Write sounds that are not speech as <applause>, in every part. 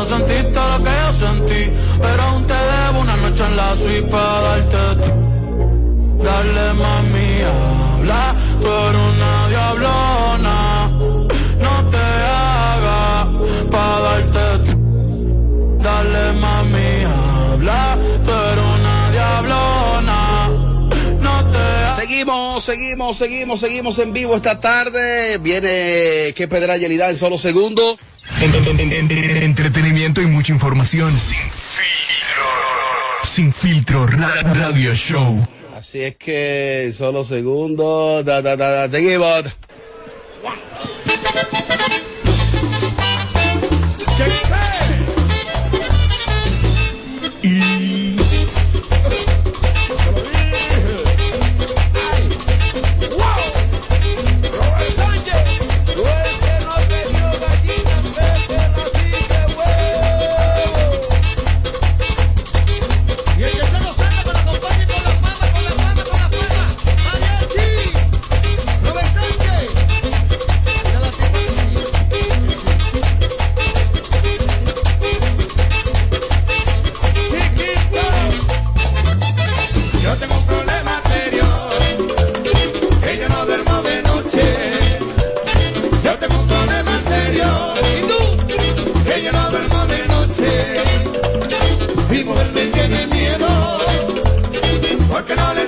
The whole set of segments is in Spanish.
no sentiste lo que yo sentí. Pero aún te debo una noche en la suite para darte. Dale mami, habla, tú eres una diablona. Seguimos, seguimos, seguimos, en vivo esta tarde. Viene que pedra Yelida en solo segundos. Entretenimiento y mucha información. Sin filtro. Sin filtro. Ra- Radio Show. Así es que en solo segundos. Da, da, da, seguimos.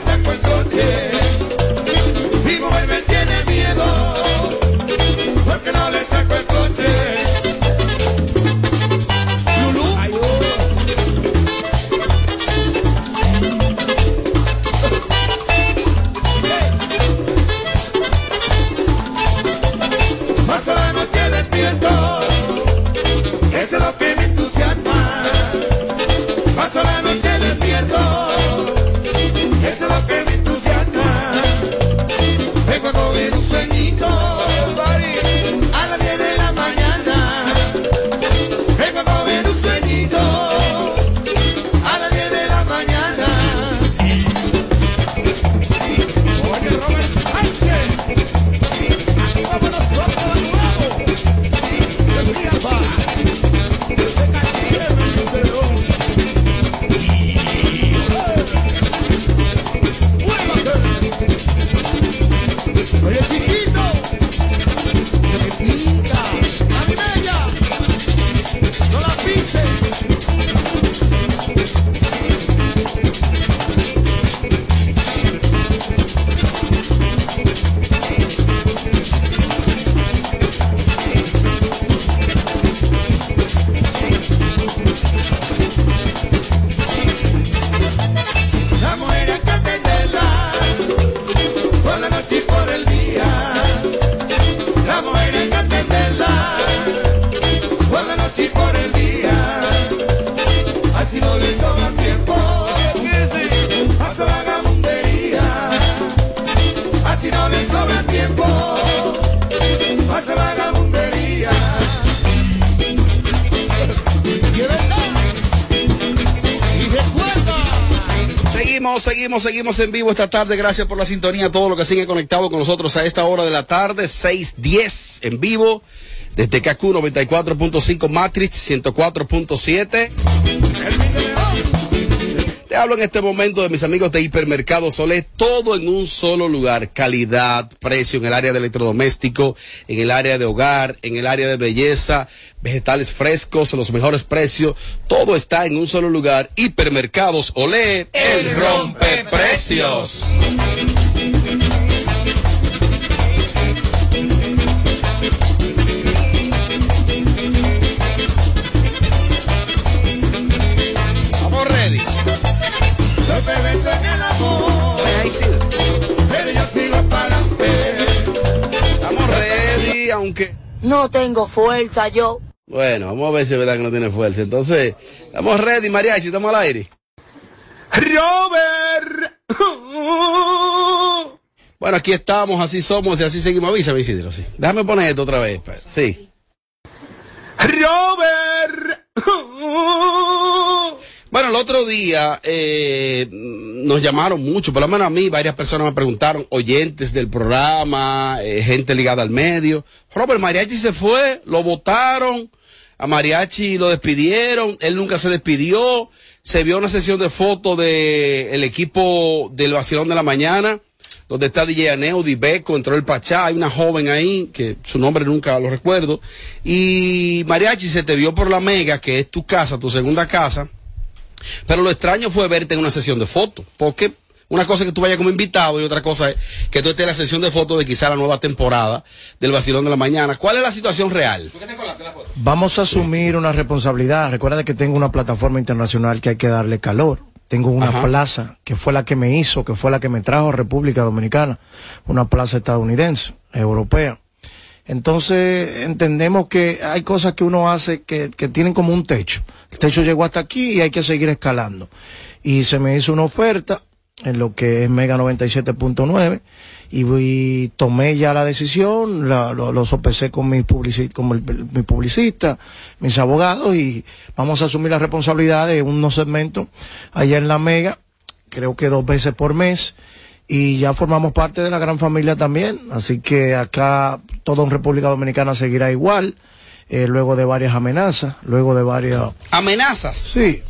Saco el coche. Seguimos, seguimos, en vivo esta tarde. Gracias por la sintonía. Todo lo que sigue conectado con nosotros a esta hora de la tarde, 6:10 en vivo. Desde KQ 94.5 Matrix 104.7. Te hablo en este momento de mis amigos de Hipermercado Solé, todo en un solo lugar, calidad, precio en el área de electrodoméstico, en el área de hogar, en el área de belleza, vegetales frescos, los mejores precios, todo está en un solo lugar. Hipermercados Olé, el rompe precios. Aunque No tengo fuerza yo. Bueno, vamos a ver si es verdad que no tiene fuerza. Entonces, estamos ready, mariachi, estamos al aire. Robert. Bueno, aquí estamos, así somos y así seguimos. Avisa, Isidro, sí. Déjame poner esto otra vez. Sí. Robert. Bueno, el otro día eh, nos llamaron mucho, por lo menos a mí, varias personas me preguntaron, oyentes del programa, eh, gente ligada al medio. Robert Mariachi se fue, lo votaron. A Mariachi lo despidieron, él nunca se despidió. Se vio una sesión de fotos del el equipo del Vacilón de la Mañana, donde está DJ Aneo, Beco, entró el Pachá, hay una joven ahí, que su nombre nunca lo recuerdo. Y Mariachi se te vio por la Mega, que es tu casa, tu segunda casa. Pero lo extraño fue verte en una sesión de fotos, porque una cosa es que tú vayas como invitado y otra cosa es que tú estés en la sesión de fotos de quizá la nueva temporada del Vacilón de la Mañana. ¿Cuál es la situación real? Vamos a asumir una responsabilidad. Recuerda que tengo una plataforma internacional que hay que darle calor. Tengo una Ajá. plaza que fue la que me hizo, que fue la que me trajo a República Dominicana, una plaza estadounidense, europea. Entonces entendemos que hay cosas que uno hace que, que tienen como un techo. El techo llegó hasta aquí y hay que seguir escalando. Y se me hizo una oferta en lo que es Mega 97.9 y, y tomé ya la decisión, la- lo, lo sopesé con mi publicista, con mi publicista, mis abogados y vamos a asumir la responsabilidad de unos segmentos allá en la Mega, creo que dos veces por mes y ya formamos parte de la gran familia también, así que acá todo en República Dominicana seguirá igual, eh, luego de varias amenazas, luego de varias... ¿Amenazas? Sí.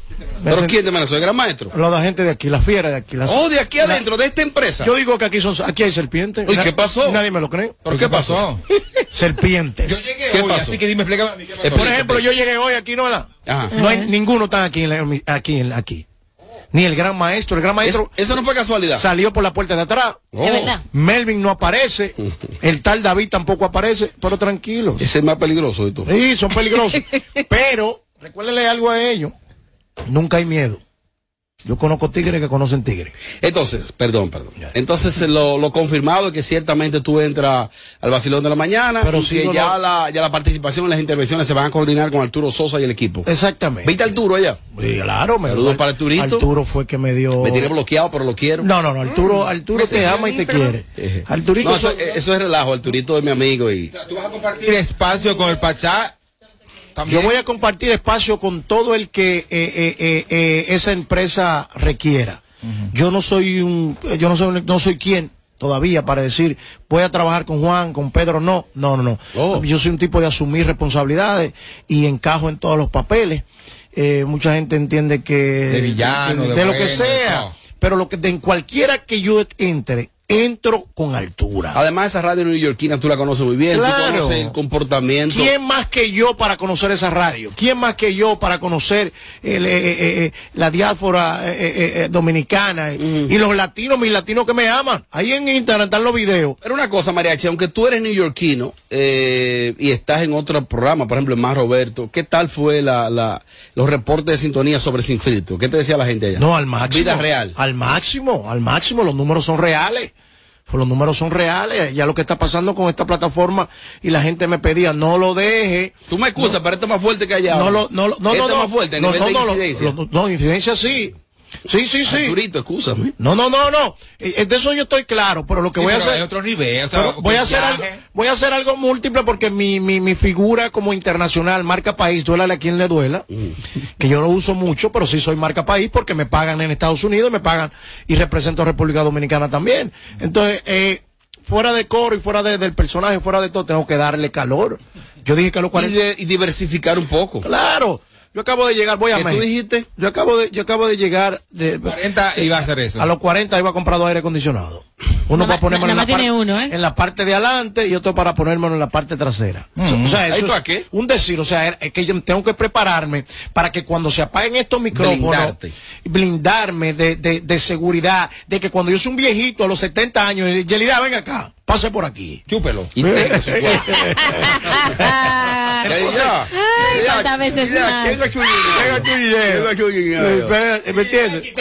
¿Pero sent- quién te amenazó? ¿El gran maestro? Los de gente de aquí, la fiera de aquí. las- Oh, de aquí la- adentro, de esta empresa. Yo digo que aquí son, aquí hay serpientes. Uy, Na- ¿qué pasó? Nadie me lo cree. ¿Pero qué pasó? <laughs> Serpientes. Yo llegué ¿Qué hoy, pasó? así que dime, explícame a mí qué pasó. Eh, Por ejemplo, yo llegué hoy aquí, ¿no? ¿verdad? Ajá. No hay ninguno tan aquí, en la- aquí, en- aquí. Ni el gran maestro. El gran maestro Es- eso no fue casualidad. salió por la puerta de atrás. Oh. Melvin no aparece. <laughs> El tal David tampoco aparece. Pero tranquilos. Ese es más peligroso de todo. Sí, son peligrosos. <laughs> Pero, recuérdenle algo a ellos. Nunca hay miedo. Yo conozco tigres que conocen tigres. Entonces, perdón, perdón. Entonces, eh, lo, lo confirmado es que ciertamente tú entras al vacilón de la mañana Pero y sí, que no, ya, la, ya la participación en las intervenciones se van a coordinar con Arturo Sosa y el equipo. Exactamente. ¿Viste a Arturo allá? Sí, claro, me Saludos para Arturito. Arturo fue que me dio. Me tiene bloqueado, pero lo quiero. No, no, no, Arturo, Arturo te ama y te quiere. Eh, Arturito, no, eso, so- eh, eso es relajo. Arturito es mi amigo y... O sea, tú vas a compartir espacio con el Pachá. También. yo voy a compartir espacio con todo el que eh, eh, eh, esa empresa requiera. Yo no soy un, yo no soy, no soy quien todavía para decir voy a trabajar con Juan, con Pedro, no, no, no, no. Oh. Yo soy un tipo de asumir responsabilidades y encajo en todos los papeles. Mucha gente entiende que De villano, de lo que bueno, sea, pero lo que de en cualquiera que yo entre, entro con altura. Además, esa radio neoyorquina tú la conoces muy bien. Claro. Tú conoces el comportamiento. ¿Quién más que yo para conocer esa radio? ¿Quién más que yo para conocer el, eh, eh, eh, la diáspora eh, eh, eh, dominicana y los latinos, mis latinos que me aman? Ahí en Instagram están los videos. Pero una cosa, Mariachi, aunque tú eres neoyorquino eh, y estás en otro programa, por ejemplo, en Más Roberto, ¿qué tal fue la, la, los reportes de sintonía sobre Sin Filtro? ¿Qué te decía la gente allá? No, al máximo. Vida real. Al máximo, al máximo. Los números son reales. Pues los números son reales. Ya lo que está pasando con esta plataforma y la gente me pedía, no lo deje. Tú me excusas, pero esto es más fuerte que allá. No, lo, no, lo- no, no, es no. más fuerte no, no, no, no, incidencia sí. Sí, sí, sí. Arturito, excúsame. No, no, no, no. Eh, De eso yo estoy claro, pero lo que Sí, voy a hacer. hay otro nivel. o sea, pero voy a hacer algo, voy a hacer algo múltiple porque mi, mi, mi figura como internacional, marca país, duélale a quien le duela, que yo lo uso mucho, pero sí soy marca país porque me pagan en Estados Unidos, me pagan y represento a República Dominicana también. Entonces, eh, fuera de coro y fuera de- del personaje, fuera de todo, tengo que darle calor. Yo dije que a los Y, 40. de- y diversificar un poco. Claro. Yo acabo de llegar, voy a ¿Qué tú México. dijiste? Yo acabo de, yo acabo de llegar de, 40 iba a hacer eso. a los 40 iba a comprar dos aire acondicionado. Uno para ponerme en la, tiene uno, ¿eh? en la parte de adelante y otro para ponérmelo en la parte trasera. O sea, O sea, ¿Ahí eso para es qué? un decir, o sea, es que yo tengo que prepararme para que cuando se apaguen estos micrófonos, Blindarte. blindarme de, de, de seguridad, de que cuando yo soy un viejito a los 70 años, Yelida, ven acá, pase por aquí. Chúpelo. Y <laughs> tenga su cuerpo. <laughs> Ya, ya. Ay, Ya, cuántas veces ya, más. tenga su dinero. Tenga su dinero. Eh, ¿Me entiendes?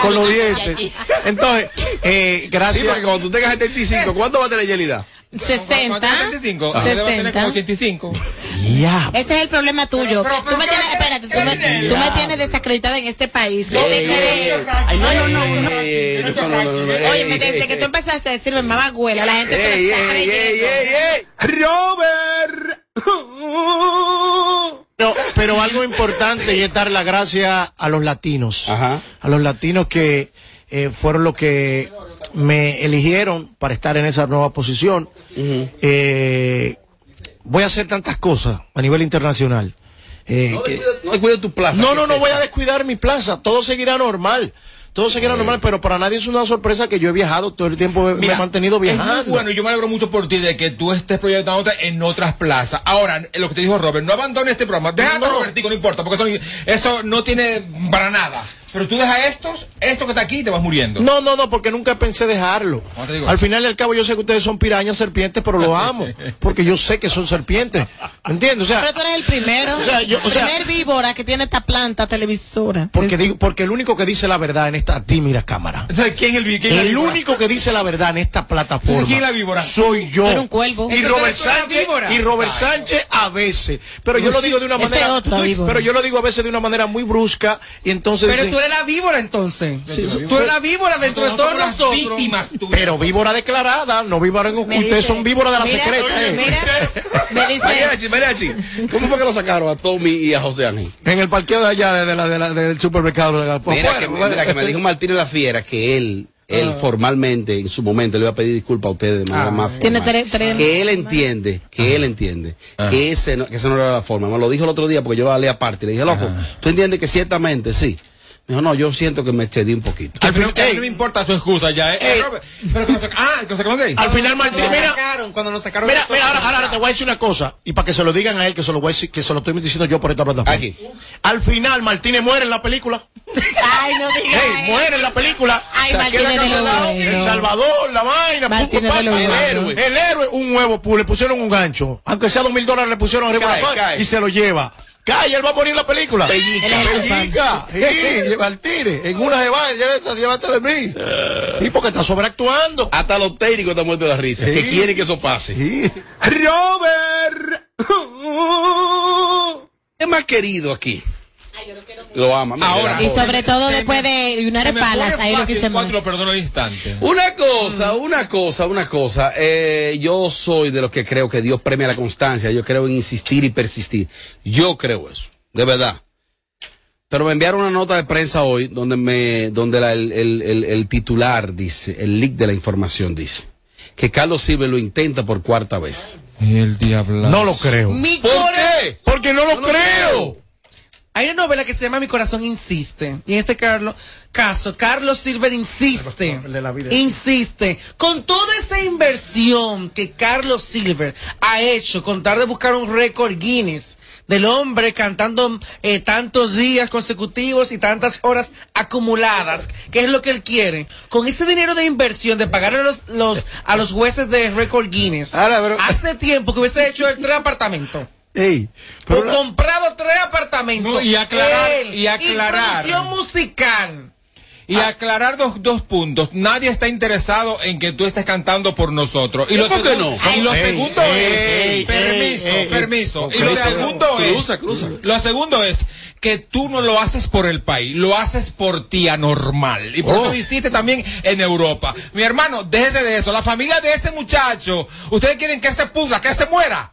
Con los dientes. Entonces, eh, Sí, gracias. porque cuando tú tengas 75, ¿cuánto va a tener Yelida? 60. 75. Debe tener 60. como 85. Ya. Ese es el problema tuyo. tú me tienes, espérate, tú me, tú me tienes desacreditada en este país. ¿Qué te crees? No, no, no, no. Eh, no, no, no, no, no. Oye, desde que tú empezaste a decirme mamá güela, la gente se lo está ey, ey, ey, creyendo. ey, ey. Pero, pero algo importante y es dar la gracia a los latinos. Ajá. A los latinos que eh, fueron los que me eligieron para estar en esa nueva posición. Eh, voy a hacer tantas cosas a nivel internacional. eh, No no tu plaza. no, ¿qué no, es no voy a descuidar mi plaza. Todo seguirá normal. Todo seguirá normal, pero para nadie es una sorpresa que yo he viajado todo el tiempo, me he mantenido Es muy viajando. bueno yo me alegro mucho por ti de que tú estés proyectándote en otras plazas. Ahora, lo que te dijo Robert, no abandones este programa. Déjalo, No. Robertico, no importa, porque eso, eso no tiene para nada. Pero tú dejas estos, esto que está aquí y te vas muriendo. No, no, no, porque nunca pensé dejarlo. ¿Cómo te digo? Al final y al cabo yo sé que ustedes son pirañas, serpientes, pero lo amo. <laughs> Porque yo sé que son serpientes. ¿Me entiendes? O sea, Pero tú eres el primero. O sea, yo- o sea- primer víbora que tiene esta planta televisora. porque digo, porque el único que dice la verdad en esta, a ti mira cámara. O sea, ¿Quién es el, quién El único que dice la verdad en esta plataforma ¿Quién es la víbora? soy yo. Un cuervo. Y Robert Sánchez y Robert Ay, Sánchez a veces. Pero yo lo digo de una manera pero yo lo digo a veces de una manera muy brusca y entonces Pero dicen, tú eres la víbora entonces. tú eres la víbora dentro de todos nosotros. víctimas pero víbora declarada, no víbora en oculto, ustedes son víboras de la mira, secreta. eh. Mira, <laughs> me dice, Mariachi, mariachi. ¿Cómo fue que lo sacaron a Tommy y a José Ángel? En el parqueo de allá de, de la, de la- del supermercado. de la- Mira, que, mira que me dijo Martínez la Fiera que él, él formalmente, en su momento, le iba a pedir disculpas a ustedes de manera más Tiene formal. tres- tres- Que él entiende, que él entiende, que ese no, que esa no era la forma. Me lo dijo el otro día porque yo lo hablé aparte. Le dije, loco, ¿tú entiendes que ciertamente sí? Me dijo, no, yo siento que me excedí un poquito. Al final, no me importa su excusa ya, ¿eh? Ey. Eh, Robert, Pero que sac- ah, que nos sacaron de ahí. Al final Martín, Cuando lo mira, sacaron, cuando lo sacaron. Mira, mira, ahora, ahora te voy a decir una cosa, y para que se lo digan a él, que se lo voy a decir, que se lo estoy diciendo yo por esta plataforma. Aquí. Al final, Martínez muere en la película. ay, no digas. Ey, muere en la película. Ay, Martínez lo. El Salvador, la vaina, lo bueno. el héroe. El héroe, un huevo, le pusieron un gancho. Aunque sea dos mil dólares, le pusieron arriba Cae, la cae. y se lo lleva. Cae, él va a morir en la película. Pellica. Pellica. Sí, <laughs> lleva el tire. En una se va, llévate, de mí. Y porque está sobreactuando. Hasta los técnicos están muertos de la risa. Que Sí. quieren que eso pase. Sí. Robert. <laughs> ¿Qué más querido aquí? Lo ama. mira, Ahora. Y sobre todo después de Lunar Se me Palas, ahí lo fácil quise más. cuando lo perdono al instante. Una cosa, una cosa, una cosa. Eh, yo soy de los que creo que Dios premia la constancia. Yo creo en insistir y persistir. Yo creo eso, de verdad. Pero me enviaron una nota de prensa hoy donde me, donde la- el, el- el- el titular dice, el leak de la información dice, que Carlos Silva lo intenta por cuarta vez. El diablo. No lo creo. ¿Por qué? Porque no lo creo. Hay una novela que se llama Mi corazón insiste. Y en este Carlos, caso, Carlos Silver insiste. El de la vida. Insiste. Con toda esa inversión que Carlos Silver ha hecho, con tal de buscar un récord Guinness del hombre cantando eh, tantos días consecutivos y tantas horas acumuladas, que es lo que él quiere. Con ese dinero de inversión de pagar a los, los, a los jueces de récord Guinness, Ahora, pero- hace tiempo que hubiese hecho el <laughs> tres apartamentos. Ey, O pero la- comprado tres apartamentos. No, y aclarar- Él, y aclarar. producción musical. Y aclarar dos, dos puntos. Nadie está interesado en que tú estés cantando por nosotros. Y lo, ¿Por qué segun- no? y lo Ey, segundo ey, es. permiso, permiso. y lo segundo es. Cruza, cruza. Lo segundo es que tú no lo haces por el país, lo haces por ti anormal. Y por Oh. eso lo hiciste también en Europa. Mi hermano, déjese de eso. La familia de ese muchacho, ustedes quieren que se pudra, que se muera.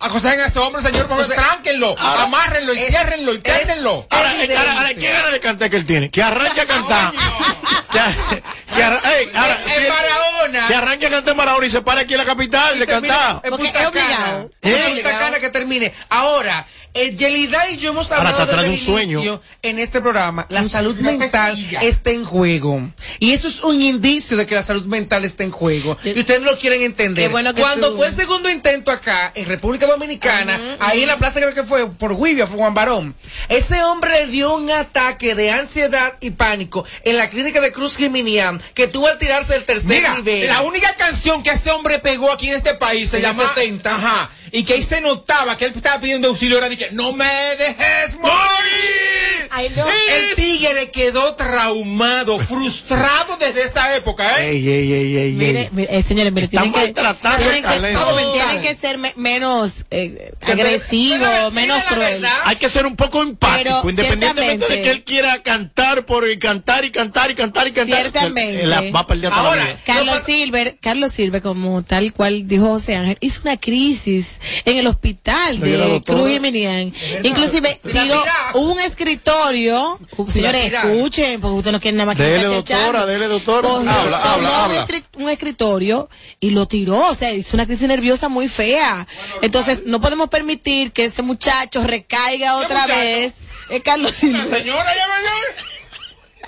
Aconsejen a ese hombre, señor, por favor, tránquenlo, amárrenlo, enciérrenlo, intertenlo. Ahora, eh, ahora, ahora, ¿qué ganas de cantar que él tiene? Que arranque a cantar. <laughs> que, que arra- ey, ahora, En si él- Barahona. que arranque a cantar en Barahona y se para aquí en la capital de cantar. En Porque es obligado. Cana. ¿Eh? Cana que termine. Ahora, el Yelida y yo hemos hablado desde un el sueño. inicio en este programa. La salud mental está en juego. Y eso es un indicio de que la salud mental está en juego. Y ustedes no lo quieren entender. Qué bueno que Cuando tú- fue el segundo intento acá, en República Dominicana, ahí en la plaza creo que fue por Guivia, fue Juan Barón, ese hombre le dio un ataque de ansiedad y pánico en la clínica de Cruz Geminian que tuvo al tirarse del tercer Mira, nivel. la única canción que ese hombre pegó aquí en este país se En llama 70. Ajá. Y que ahí se notaba que él estaba pidiendo auxilio era de que no me dejes morir. Ay, no. El tigre quedó traumado, frustrado desde esa época, ¿eh? Ey, ey, ey, ey, Mire, mire, eh, señores, mire, tienen que, maltratando tienen el que, talento. tienen que ser me- menos eh, pero agresivo, la menos cruel. Hay que ser un poco empático, Pero, independientemente de que él quiera cantar por y cantar y cantar y cantar y cantar. Ciertamente. se- la va a perder Ahora, la vida. Carlos Silver, Carlos Silver, como tal cual dijo José Ángel, hizo una crisis en el hospital de. Cruz y Minian. Inclusive tiró un escritorio. Señores, escuchen, porque usted no quiere nada más que Dele, doctora, dele, doctora. Habla, tomó habla, un habla. un escritorio y lo tiró, o sea, hizo una crisis nerviosa muy fea. Entonces, no podemos permitir que ese muchacho recaiga otra vez. Es Carlos Silva. La señora ya mayor.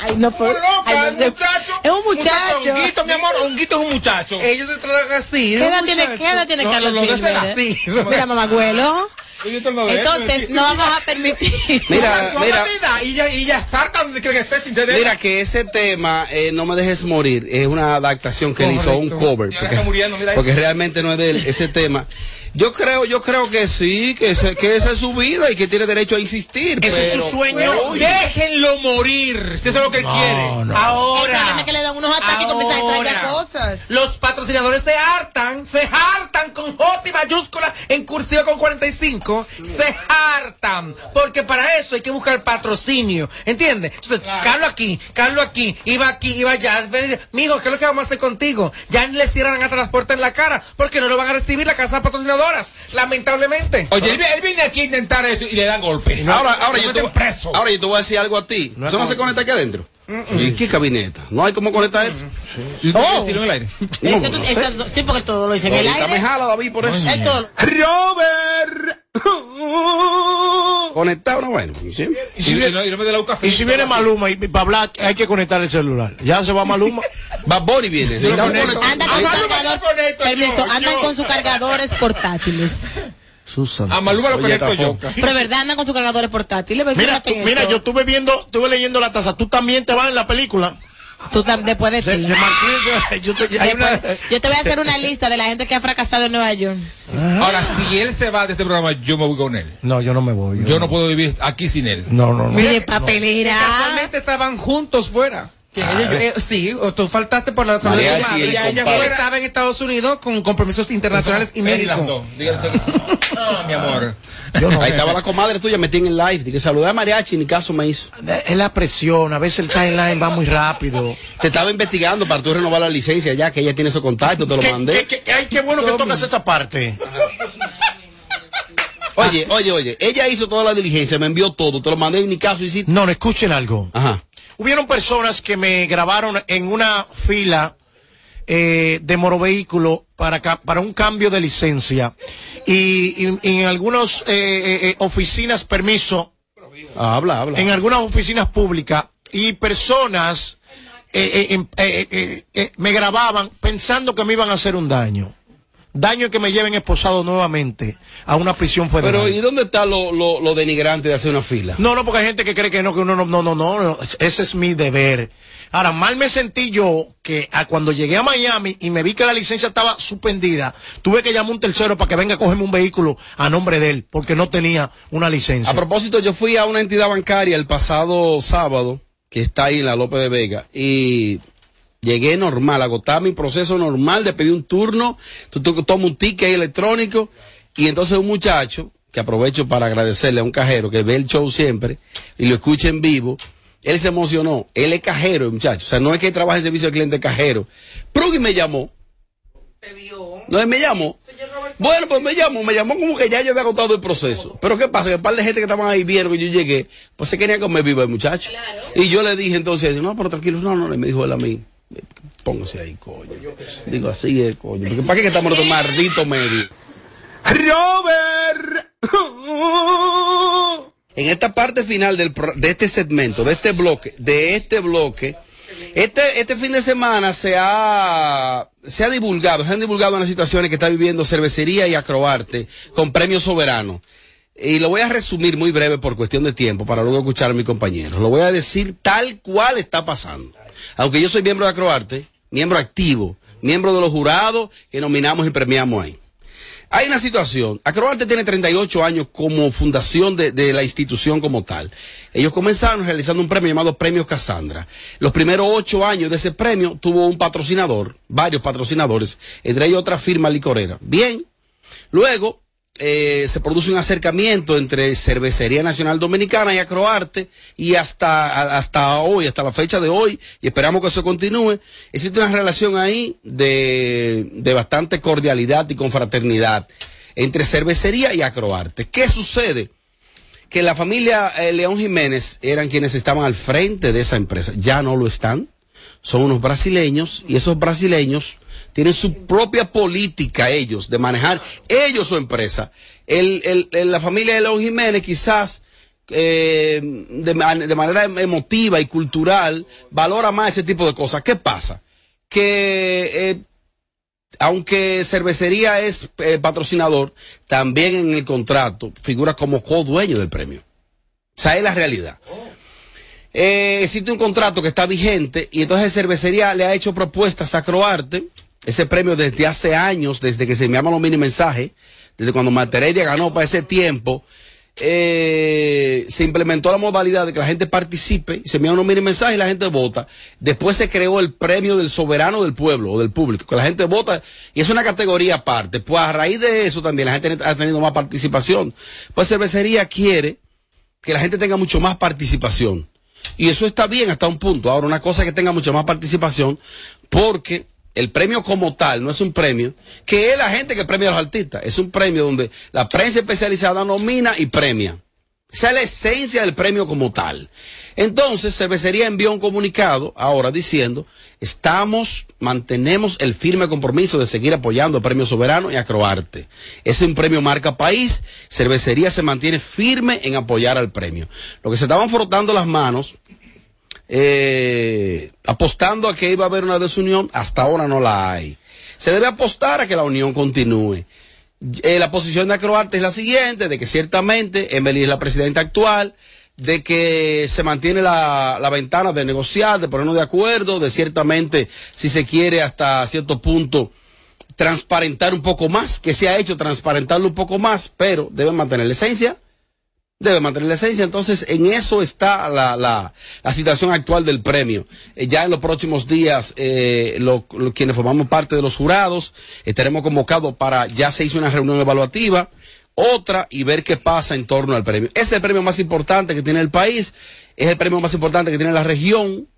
Ay, no fue. Ay, no sé. muchacho. Es un muchacho. Honguito, mi amor, Honguito es un muchacho. Ellos se tratan así. ¿Qué edad tiene. ¿qué edad tiene No, Carlos no, no, de esa Silva? edad, sí. Mira, de Entonces, no vamos a permitir. <laughs> Mira, mira. Y ya, y ya salta donde quiere que esté sin ceder. Mira que ese tema, eh, No me dejes morir, es una adaptación que él hizo, un cover. Ahí. porque realmente no es de él, ese tema. Yo creo, yo creo que sí, que, ese- que esa es su vida y que tiene derecho a insistir. Ese es su pero- sueño. Déjenlo morir, si eso es lo que él quiere. Ahora. es que le dan unos ataques y comienzan a extrañar Ahora, cosas. Los patrocinadores se hartan, se hartan con J mayúscula en cursiva con 45, se hartan, porque para eso hay que buscar patrocinio, ¿entiendes? Entonces, Carlos aquí, Carlos aquí, iba aquí, iba allá, mijo, ¿qué es lo que vamos a hacer contigo? Ya le cierran hasta las puertas en la cara, porque no lo van a recibir la casa de patrocinadoras, lamentablemente. Oye, él, vi- él viene aquí a intentar esto y le dan golpe. Ahora, ahora, yo te, preso. ahora yo te voy a decir algo a ti. ¿Eso no se conecta aquí adentro? ¿Y qué cabineta? ¿No hay cómo conectar esto? ¿Y quieres decirlo en el aire? No, Ese no tú- sé. esa- sí, porque todo lo dice en el Ahorita me aire. jala David por eso. Todo- Robert. Conectado, no bueno. ¿sí? Y, y no, y no me dé la Y si viene Maluma y para hablar hay que conectar el celular. Ya se va Maluma. <laughs> Bad Bunny viene. Conectar- Andan con, cargador- permiso, andan con sus cargadores portátiles. Susan. A Maluma lo conecto yo. Pero de verdad andan con sus cargadores portátiles. Mira, tú- mira, yo estuve viendo, estuve leyendo la taza. Tú también te vas en la película. Tú tam- después de Martín, <laughs> yo te- hay una- Después- yo te voy a hacer una lista de la gente que ha fracasado en Nueva York. Ahora, si él se va de este programa, yo me voy con él. No, yo no me voy. Yo no puedo vivir aquí sin él. No, no, no. Mire, papelera. Casualmente estaban juntos fuera. Eh, sí, o tú faltaste por la salud de tu madre. Ella, ella estaba en Estados Unidos con compromisos internacionales y médicos. <laughs> Ah, mi amor. Yo no. Ahí estaba la comadre tuya metida en el live. Dije, saludé a Mariachi, ni caso me hizo. Es la presión. A veces el timeline va muy rápido. Te estaba investigando para tú renovar la licencia ya, que ella tiene esos contactos, te lo ¿Qué, mandé. qué- qué- ay, qué bueno que tocas esa parte. Oye, oye, oye, ella hizo toda la diligencia, me envió todo, te lo mandé y ni caso hiciste. No, no, escuchen algo. Ajá. Hubieron personas que me grabaron en una fila eh, de morovehículo para, para un cambio de licencia. Y, y- y en algunas eh, eh, eh, oficinas, permiso, habla, habla. en algunas oficinas públicas y personas eh, em- me grababan pensando que me iban a hacer un daño. Daño que me lleven esposado nuevamente a una prisión federal. Pero, ¿y dónde está lo, lo, lo denigrante de hacer una fila? No, no, porque hay gente que cree que no, que uno no, no, no, no, no, ese es mi deber. Ahora, mal me sentí yo que a cuando llegué a Miami y me vi que la licencia estaba suspendida, tuve que llamar a un tercero para que venga a cogerme un vehículo a nombre de él, porque no tenía una licencia. A propósito, yo fui a una entidad bancaria el pasado sábado, que está ahí en la López de Vega, y llegué normal, agotaba mi proceso normal de pedir un turno, tú, tomas un ticket electrónico, y entonces un muchacho, que aprovecho para agradecerle a un cajero que ve el show siempre, y lo escucha en vivo, él se emocionó, él es cajero, el muchacho, o sea, no es que trabaja en servicio de cliente, cajero. Prugui me llamó. No, él me llamó. Bueno, pues me llamó, me llamó como que ya yo había agotado el proceso. Pero ¿qué pasa? Que un par de gente que estaban ahí viendo que yo llegué, pues se quería comer vivo el muchacho. Y yo le dije entonces, no, pero tranquilo, no, no, y me dijo él a mí, póngase ahí, coño. Digo, así es, coño. Porque ¿para qué que estamos en otro maldito medio? Robert. En esta parte final del, de este segmento, de este bloque, de este bloque, este, este fin de semana se ha, se ha divulgado, se han divulgado unas situaciones que está viviendo Cervecería y Acroarte con premio soberano. Y lo voy a resumir muy breve por cuestión de tiempo para luego escuchar a mi compañero. Lo voy a decir tal cual está pasando. Aunque yo soy miembro de Acroarte, miembro activo, miembro de los jurados que nominamos y premiamos ahí. Hay una situación. Acroarte tiene 38 años como fundación de, la institución como tal. Ellos comenzaron realizando un premio llamado Premio Cassandra. Los primeros ocho años de ese premio tuvo un patrocinador, varios patrocinadores, entre ellos otra firma licorera. Bien. Luego, eh, se produce un acercamiento entre Cervecería Nacional Dominicana y Acroarte y hasta, hasta hoy, hasta la fecha de hoy, y esperamos que eso continúe, existe una relación ahí de, de bastante cordialidad y confraternidad. entre cervecería y acroarte. ¿Qué sucede? Que la familia eh, León Jiménez eran quienes estaban al frente de esa empresa. Ya no lo están. Son unos brasileños y esos brasileños tienen su propia política ellos de manejar ellos su empresa. El, el- la familia de León Jiménez quizás eh, de, de manera emotiva y cultural valora más ese tipo de cosas. ¿Qué pasa? Que eh, aunque cervecería es eh, patrocinador, también en el contrato figura como co-dueño del premio. O sea, es la realidad. Eh, existe un contrato que está vigente y entonces cervecería le ha hecho propuestas a Croarte, ese premio desde hace años, desde que se me los mini mensajes, desde cuando Materedia ganó para ese tiempo, eh, se implementó la modalidad de que la gente participe, se envían unos mini mensajes y la gente vota. Después se creó el premio del soberano del pueblo o del público, que la gente vota y es una categoría aparte. Pues a raíz de eso también la gente ha tenido más participación. Pues cervecería quiere que la gente tenga mucho más participación. Y eso está bien hasta un punto. Ahora, una cosa que tenga mucha más participación, porque el premio como tal no es un premio que es la gente que premia a los artistas. Es un premio donde la prensa especializada nomina y premia. Esa es la esencia del premio como tal. Entonces, Cervecería envió un comunicado ahora diciendo, estamos, mantenemos el firme compromiso de seguir apoyando el Premio Soberano y a. Es un premio marca país, Cervecería se mantiene firme en apoyar al premio. Lo que se estaban frotando las manos, eh, apostando a que iba a haber una desunión, hasta ahora no la hay. Se debe apostar a que la unión continúe. Eh, la posición de Acroarte es la siguiente, de que ciertamente Emily es la presidenta actual, de que se mantiene la, la ventana de negociar, de ponernos de acuerdo, de ciertamente, si se quiere hasta cierto punto, transparentar un poco más, que se ha hecho transparentarlo un poco más, pero deben mantener la esencia, debe mantener la esencia. Entonces, en eso está la, la, la situación actual del premio. Eh, ya en los próximos días, eh, lo- quienes formamos parte de los jurados, estaremos convocados para, ya se hizo una reunión evaluativa, otra y ver qué pasa en torno al premio. Ese es el premio más importante que tiene el país, es el premio más importante que tiene la región,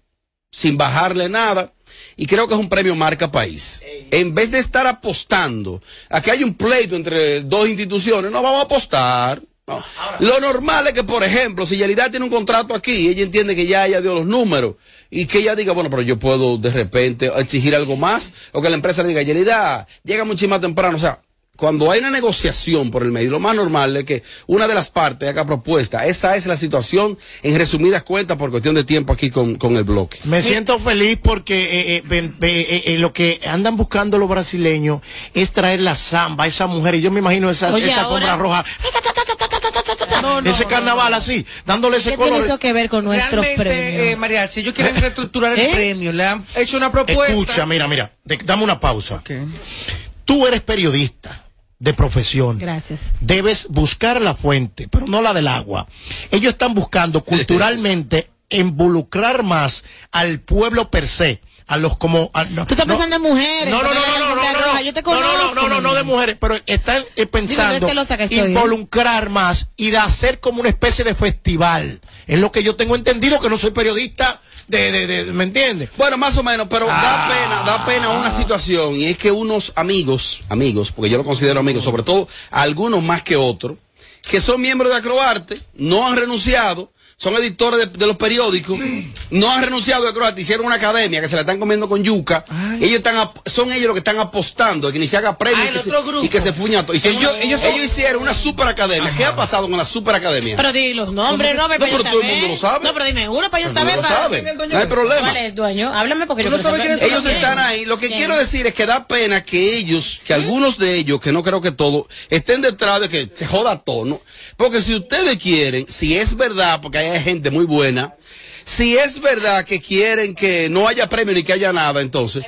sin bajarle nada. Y creo que es un premio marca país. En vez de estar apostando, aquí hay un pleito entre dos instituciones, no vamos a apostar. no. Lo normal es que, por ejemplo, si Yelida tiene un contrato aquí, ella entiende que ya ella dio los números y que ella diga, bueno, pero yo puedo de repente exigir algo más, o que la empresa le diga, Yelida, llega mucho más temprano, o sea, cuando hay una negociación por el medio, lo más normal es que una de las partes haga propuesta. Esa es la situación en resumidas cuentas por cuestión de tiempo aquí con, con el bloque. Me siento feliz porque eh, eh, eh, eh, lo que andan buscando los brasileños es traer la samba, esa mujer, y yo me imagino esa, Oye, esa ahora- roja, ese carnaval así, dándole ese ¿Qué tiene eso que ver con nuestros premios? eh, mariachi, ellos quieren <laughs> reestructurar el ¿Eh? premio. Le han hecho una propuesta. Escucha, mira, mira, de- dame una pausa. Ok. Tú eres periodista de profesión. Gracias. Debes buscar la fuente, pero no la del agua. Ellos están buscando <laughs> culturalmente involucrar más al pueblo per se. A los como. a- no, Tú estás no- pensando en mujeres. No, no, no, no, no, no, no, no, Yo te no, no, conozco. no, no, no, no de mujeres, pero están eh, pensando Dime, ¿eh? involucrar más y de hacer como una especie de festival. Es lo que yo tengo entendido, que no soy periodista de, de, de- ¿me entiendes? Bueno, más o menos, pero Ah. da pena, da pena una situación y es que unos amigos, amigos, porque yo lo considero amigos, sobre todo algunos más que otros, que son miembros de Acroarte, no han renunciado, son editores de, de los periódicos, no han renunciado a Acroarte, hicieron una academia que se la están comiendo con yuca, ellos están, son ellos los que están apostando, de que ni se haga premio y, que se, otro grupo. y que se fuña todo. Hicieron Ellos- una- ellos hicieron una super academia. ¿Qué ha pasado con la super academia? Pero di los nombres, No, para yo pero todo el mundo lo sabe. No, pero dime uno para yo el saber. lo para- sabe. No hay problema. ¿Cuál es dueño? Háblame porque yo no saber. Ellos están ahí. Lo que quiero decir es que da pena que ellos, que algunos de ellos, que no creo que todos, estén detrás de que se joda todo, ¿no? Porque si ustedes quieren, si es verdad, porque hay gente muy buena, si es verdad que quieren que no haya premio ni que haya nada, entonces,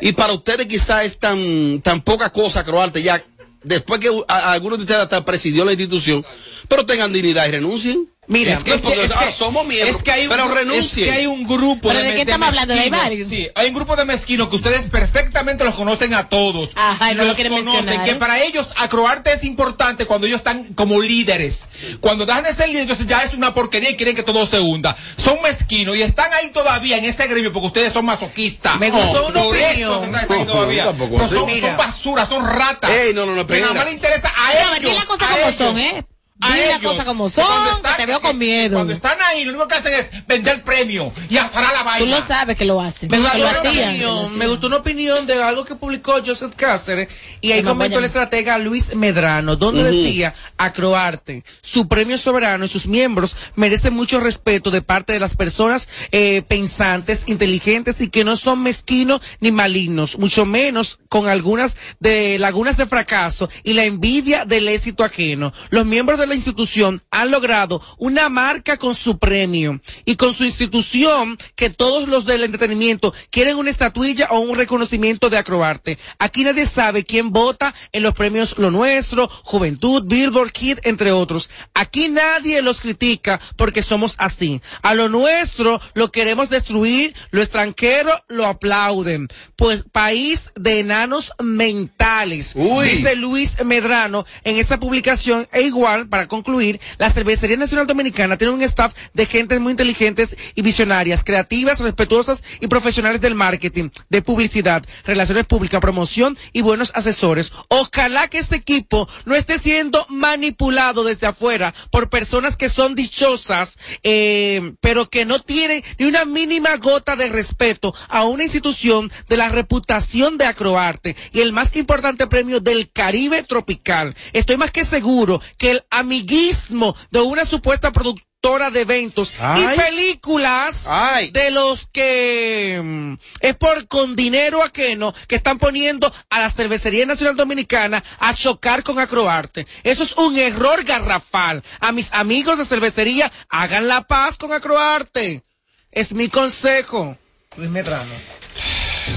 y para ustedes quizás es tan, tan poca cosa, Croarte, ya, después que a- a algunos de ustedes hasta presidió la institución, pero tengan dignidad y renuncien. Mira, Es que, porque, ah, somos miembros, es que hay un, pero renuncien. Es que hay un grupo ¿Pero de qué estamos hablando? ¿De mezquinos. varios? Sí, hay un grupo de mezquinos que ustedes perfectamente los conocen a todos. Ajá, y no lo los quieren conocen, mencionar. que para ellos acroarte es importante cuando ellos están como líderes. Cuando dejan de ser líderes, entonces ya es una porquería y quieren que todo se hunda. Son mezquinos y están ahí todavía en ese gremio porque ustedes son masoquistas. Me gustó una opinión. eso que están ahí No, todavía. tampoco son, son basura, son ratas. Ey, no, no, no, Que nada más le interesa a ellos. di las cosas a como ellos. son, ¿eh? A Di las ellos. cosas como son, que te veo con miedo. Cuando están ahí, lo único que hacen es vender premio y azar a la vaina. Tú lo sabes que lo hacen. Me gustó, lo hacían. opinión, hacían. me gustó una opinión de algo que publicó Joseph Cáceres y ahí comentó el estratega Luis Medrano, donde decía, Acroarte, su premio soberano y sus miembros merecen mucho respeto de parte de las personas eh, pensantes, inteligentes y que no son mezquinos ni malignos, mucho menos con algunas de lagunas de fracaso y la envidia del éxito ajeno. Los miembros de la institución han logrado una marca con su premio y con su institución que todos los del entretenimiento quieren una estatuilla o un reconocimiento de Acroarte. Aquí nadie sabe quién vota en los premios Lo Nuestro, Juventud, Billboard Kid, entre otros. Aquí nadie los critica porque somos así. A lo nuestro lo queremos destruir, lo extranjero lo aplauden. Pues país de enanos mentales. Uy. Dice Luis Medrano en esa publicación e igual, para concluir, la Cervecería Nacional Dominicana tiene un staff de gentes muy inteligentes y visionarias, creativas, respetuosas y profesionales del marketing, de publicidad, relaciones públicas, promoción y buenos asesores. Ojalá que este equipo no esté siendo manipulado desde afuera por personas que son dichosas, eh, pero que no tienen ni una mínima gota de respeto a una institución de la reputación de Acroarte y el más importante premio del Caribe tropical. Estoy más que seguro que el amiguismo de una supuesta productora de eventos Ay. y películas Ay. de los que mm, es por con dinero ajeno que están poniendo a la cervecería nacional dominicana a chocar con Acroarte. Eso es un error garrafal. A mis amigos de cervecería, hagan la paz con Acroarte. Es mi consejo. Luis Medrano.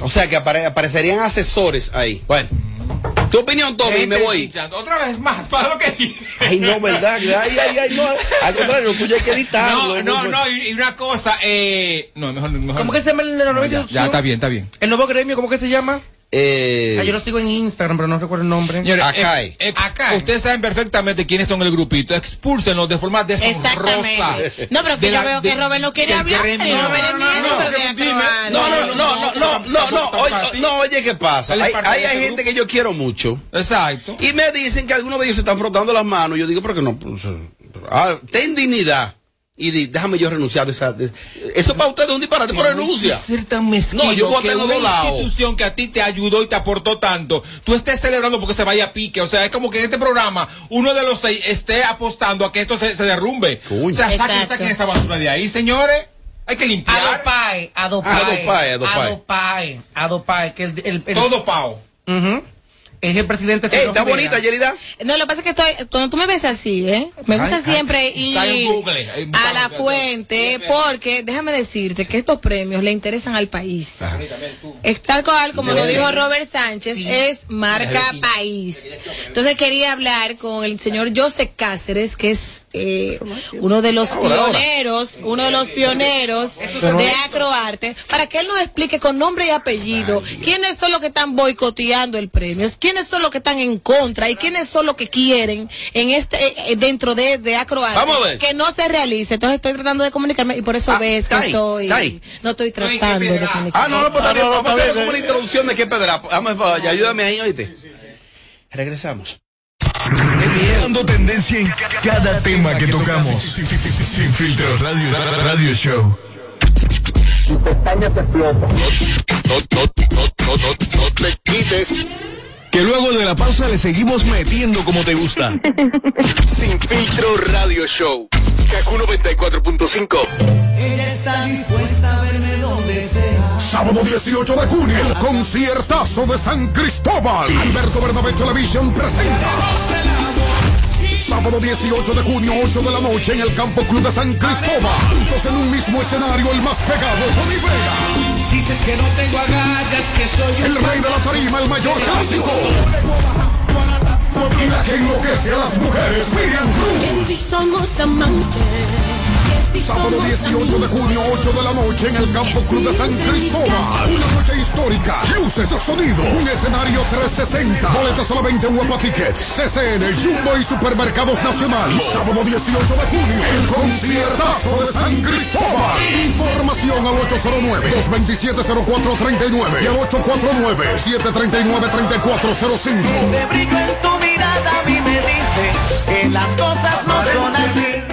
O sea que apare- aparecerían asesores ahí. Bueno. Tu opinión, Tommy, Gente me voy. chichando. Otra vez más, <laughs> para lo que dije. Ay, no, ¿verdad? Ay, ay, ay, no. Al contrario, lo tuyo hay que editarlo. No, no, no, y, y una cosa, eh, no, mejor, mejor. ¿Cómo que se llama el nueva No, ya, ya, está bien, está bien. El nuevo gremio, ¿cómo que se llama? Eh, Ah, yo lo sigo en Instagram, pero no recuerdo el nombre. Señores, Acá ex- hay. ex- Acá hay. Ustedes saben perfectamente quiénes son el grupito. Expúlsenlos de forma deshonrosa. Exactamente. No, pero que De yo la- veo que Robert no quiere hablar. no, no, no, no, no, no, no, oye, no, oye, ¿qué pasa? Hay, hay, gente que yo quiero mucho Exacto. y me dicen que algunos de ellos se están frotando las manos. Yo digo, pero que no, pues, ah, ten dignidad y di, déjame yo renunciar de esa. de- eso para ustedes es un disparate por renuncia. Ser tan mezquino No, yo voy a una dos lados. institución que a ti te ayudó y te aportó tanto, tú estés celebrando porque se vaya a pique. O sea, es como que en este programa uno de los seis esté apostando a que esto se, se derrumbe. Coño. O sea, saquen, saquen esa basura de ahí, señores. Hay que limpiar. Adopae, Adopae, Adopae, Adopae. Adopae, Adopae, que el, el, el- Todo pao. Ujú. Es el presidente. Ey, está Rivera. bonita, Yerida. No, lo que pasa es que estoy, cuando tú me ves así, ¿eh? Me gusta Ay, siempre ir a la fuente, porque déjame decirte que estos premios le interesan al país. Es tal cual, como lo dijo Robert Sánchez, es marca país. Entonces quería hablar con el señor José Cáceres, que es eh, uno de los Ahora, ahora. pioneros, uno de los pioneros de Acroarte, para que él nos explique con nombre y apellido quiénes son los que están boicoteando el premio, quiénes son los que están en contra y quiénes son los que quieren en este eh, dentro de, de Acroarte que no se realice. Entonces estoy tratando de comunicarme y por eso Ah, ves que estoy ahí. no estoy No, ¿y qué tratando de comunicarme. Ah, no, no, pues Ah, también. no, no, Vamos a hacer como una introducción de qué pedra. Vamos, ayúdame ahí, oíste. Regresamos. Dando tendencia en cada tema que tocamos. Sin, sin- sin- sin filtro radio, radio show. No, no, no, no, no, no te quites. Que luego de la pausa le seguimos metiendo como te gusta. <laughs> Sin filtro radio show. Kaku 94.5. Sábado 18 de junio, el conciertazo de San Cristóbal. Alberto Bernabé Television presenta. Sábado 18 de junio, 8 de la noche, en el Campo Club de San Cristóbal. Juntos en un mismo escenario, el más pegado, Tony Vega. Dices que no tengo agallas, que soy El rey de la tarima, el mayor clásico. Y la que enloquece a las mujeres, Miriam Cruz. si somos amantes. Sábado 18 de junio, 8 de la noche en el Campo Club de San Cristóbal. Una noche histórica. Luces, sonido. Un escenario 360. Boletas solamente en Huepa Tickets. CCN, Jumbo y Supermercados Nacional. Sábado 18 de junio. El conciertazo de San Cristóbal. Información al 809-227-0439 y al 849-739-3405. Ese brillo en tu mirada a mí me dice que las cosas no son así.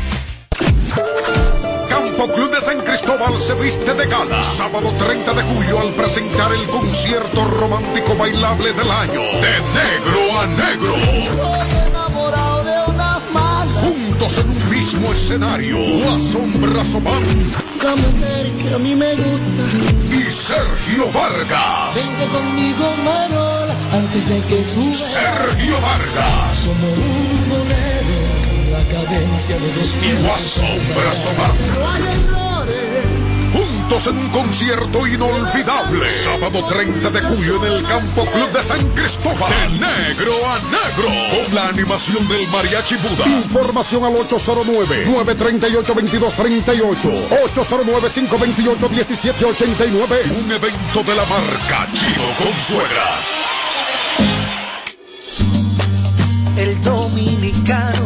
Campo Club de San Cristóbal se viste de gala. Sábado 30 de julio al presentar el concierto romántico bailable del año. De negro a negro. Juntos en un mismo escenario. La sombra Sobán La mujer que a mí me gusta. y Sergio Vargas. Vente conmigo, Marola, antes de que suba. Sergio Vargas. Como un cadencia de dos Y. Juntos en un concierto inolvidable. Sábado 30 de julio en el Campo Club de San Cristóbal. De negro a negro. Con la animación del Mariachi Buda. Información al 809-938-2238. 809-528-1789. Un evento de la marca Chino Consuegra. El dominicano,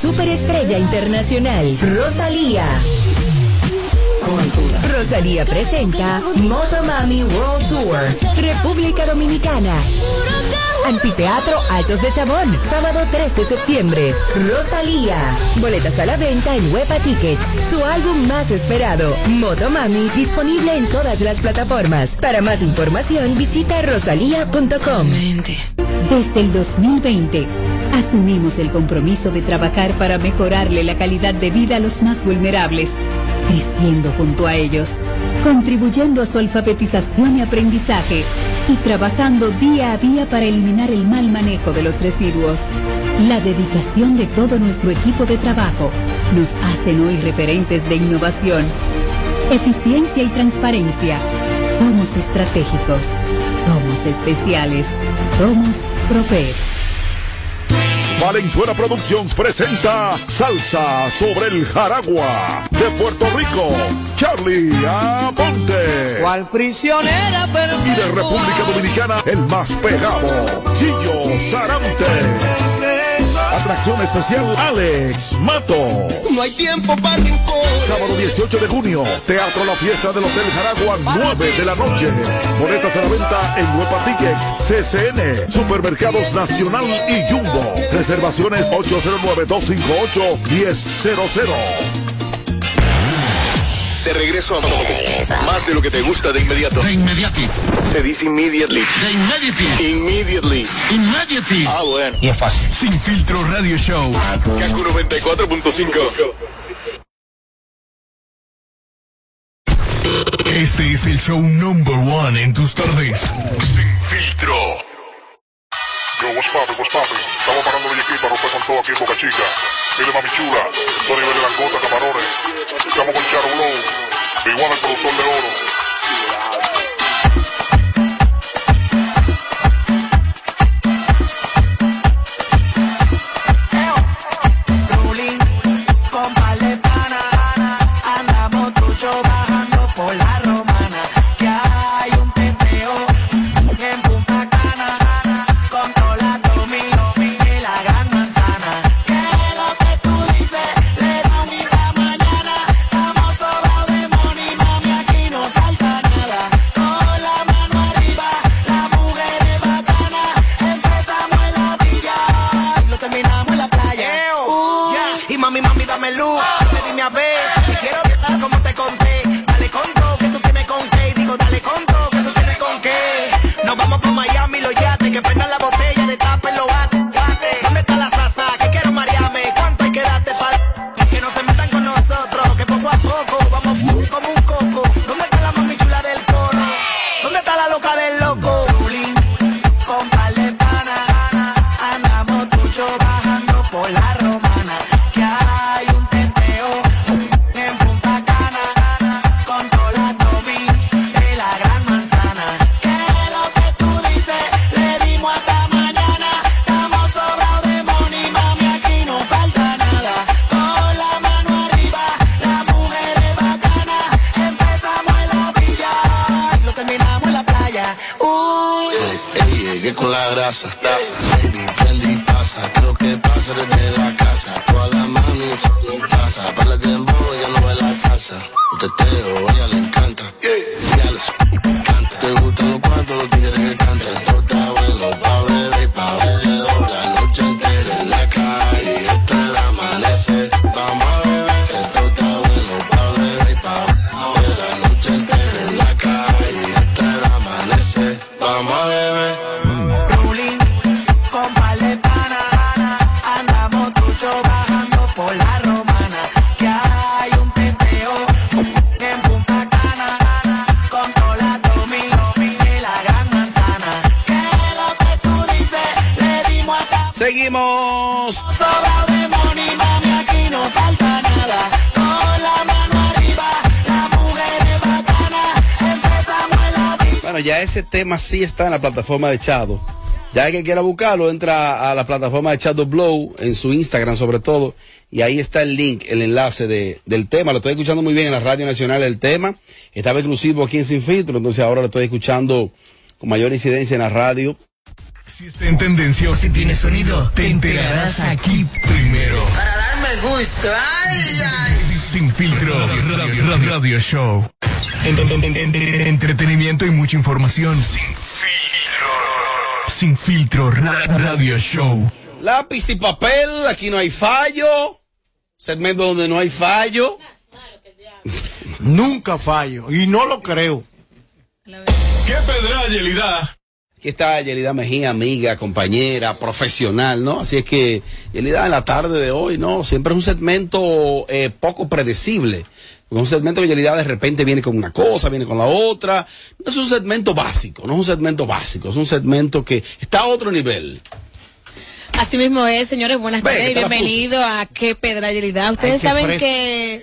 Superestrella Internacional, Rosalía. Rosalía presenta Motomami World Tour, República Dominicana. Anfiteatro Altos de Chabón, sábado 3 de septiembre. Rosalía. Boletas a la venta en Huepa Tickets. Su álbum más esperado, Motomami, disponible en todas las plataformas. Para más información, visita rosalía.com. Desde el 2020, asumimos el compromiso de trabajar para mejorarle la calidad de vida a los más vulnerables, creciendo junto a ellos, contribuyendo a su alfabetización y aprendizaje y trabajando día a día para eliminar el mal manejo de los residuos. La dedicación de todo nuestro equipo de trabajo nos hacen hoy referentes de innovación, eficiencia y transparencia. Somos estratégicos. Somos especiales. Somos Propet. Valenzuela Productions presenta Salsa sobre el Jaragua de Puerto Rico, Charlie Aponte. ¿Cuál prisionera Y de República Dominicana, el más pegado, Chillo Sarante. Atracción especial, Alex Mato. No hay tiempo para rencor. Sábado 18 de junio, Teatro La Fiesta del Hotel Jaragua, 9 de la noche. Boletas a la venta en Huepa Tickets, CCN, Supermercados Nacional y Jumbo. Reservaciones 809-258-1000. De regreso a más de lo que te gusta de inmediato. De inmediati. Se dice immediately. De immediately. Immediately. Immediately. Ah, bueno. Y es fácil. Sin filtro radio show. Kaku 94.5. Este es el show number one en tus tardes. Sin filtro. Yo, what's poppin', what's poppin'? Estamos parando de aquí para romper con todo aquí en Boca Chica. Mire, mami chula, Tony de Langota, Camarones. Estamos con Charo Blow, igual el productor de oro. Ruling con pana, andamos trucho bajando por la ya ese tema sí está en la plataforma de Chado. Ya el que quiera buscarlo, entra a la plataforma de Chado Blow, en su Instagram sobre todo, y ahí está el link, el enlace de, del tema. Lo estoy escuchando muy bien en la Radio Nacional el tema. Estaba exclusivo aquí en Sin Filtro, entonces ahora lo estoy escuchando con mayor incidencia en la radio. Si está en tendencia o si tiene sonido, te enterarás aquí primero. Para darme gusto, ay, ay. Sin filtro, radio, radio, radio show. En- en- en- en- entretenimiento y mucha información. Sin filtro. Sin filtro, ra- radio show. Lápiz y papel, aquí no hay fallo. Segmento donde no hay fallo. <laughs> Nunca fallo. Y no lo creo. ¿Qué pedra, Yelida? Aquí está Yelida Mejía, amiga, compañera, profesional, ¿no? Así es que Yelida en la tarde de hoy, ¿no? Siempre es un segmento eh, poco predecible. Es un segmento que Yelida de repente viene con una cosa, viene con la otra. No es un segmento básico, no es un segmento básico, es un segmento que está a otro nivel. Así mismo es, señores, buenas tardes y bienvenido a Qué Pedralidad. Ustedes Ay, qué saben que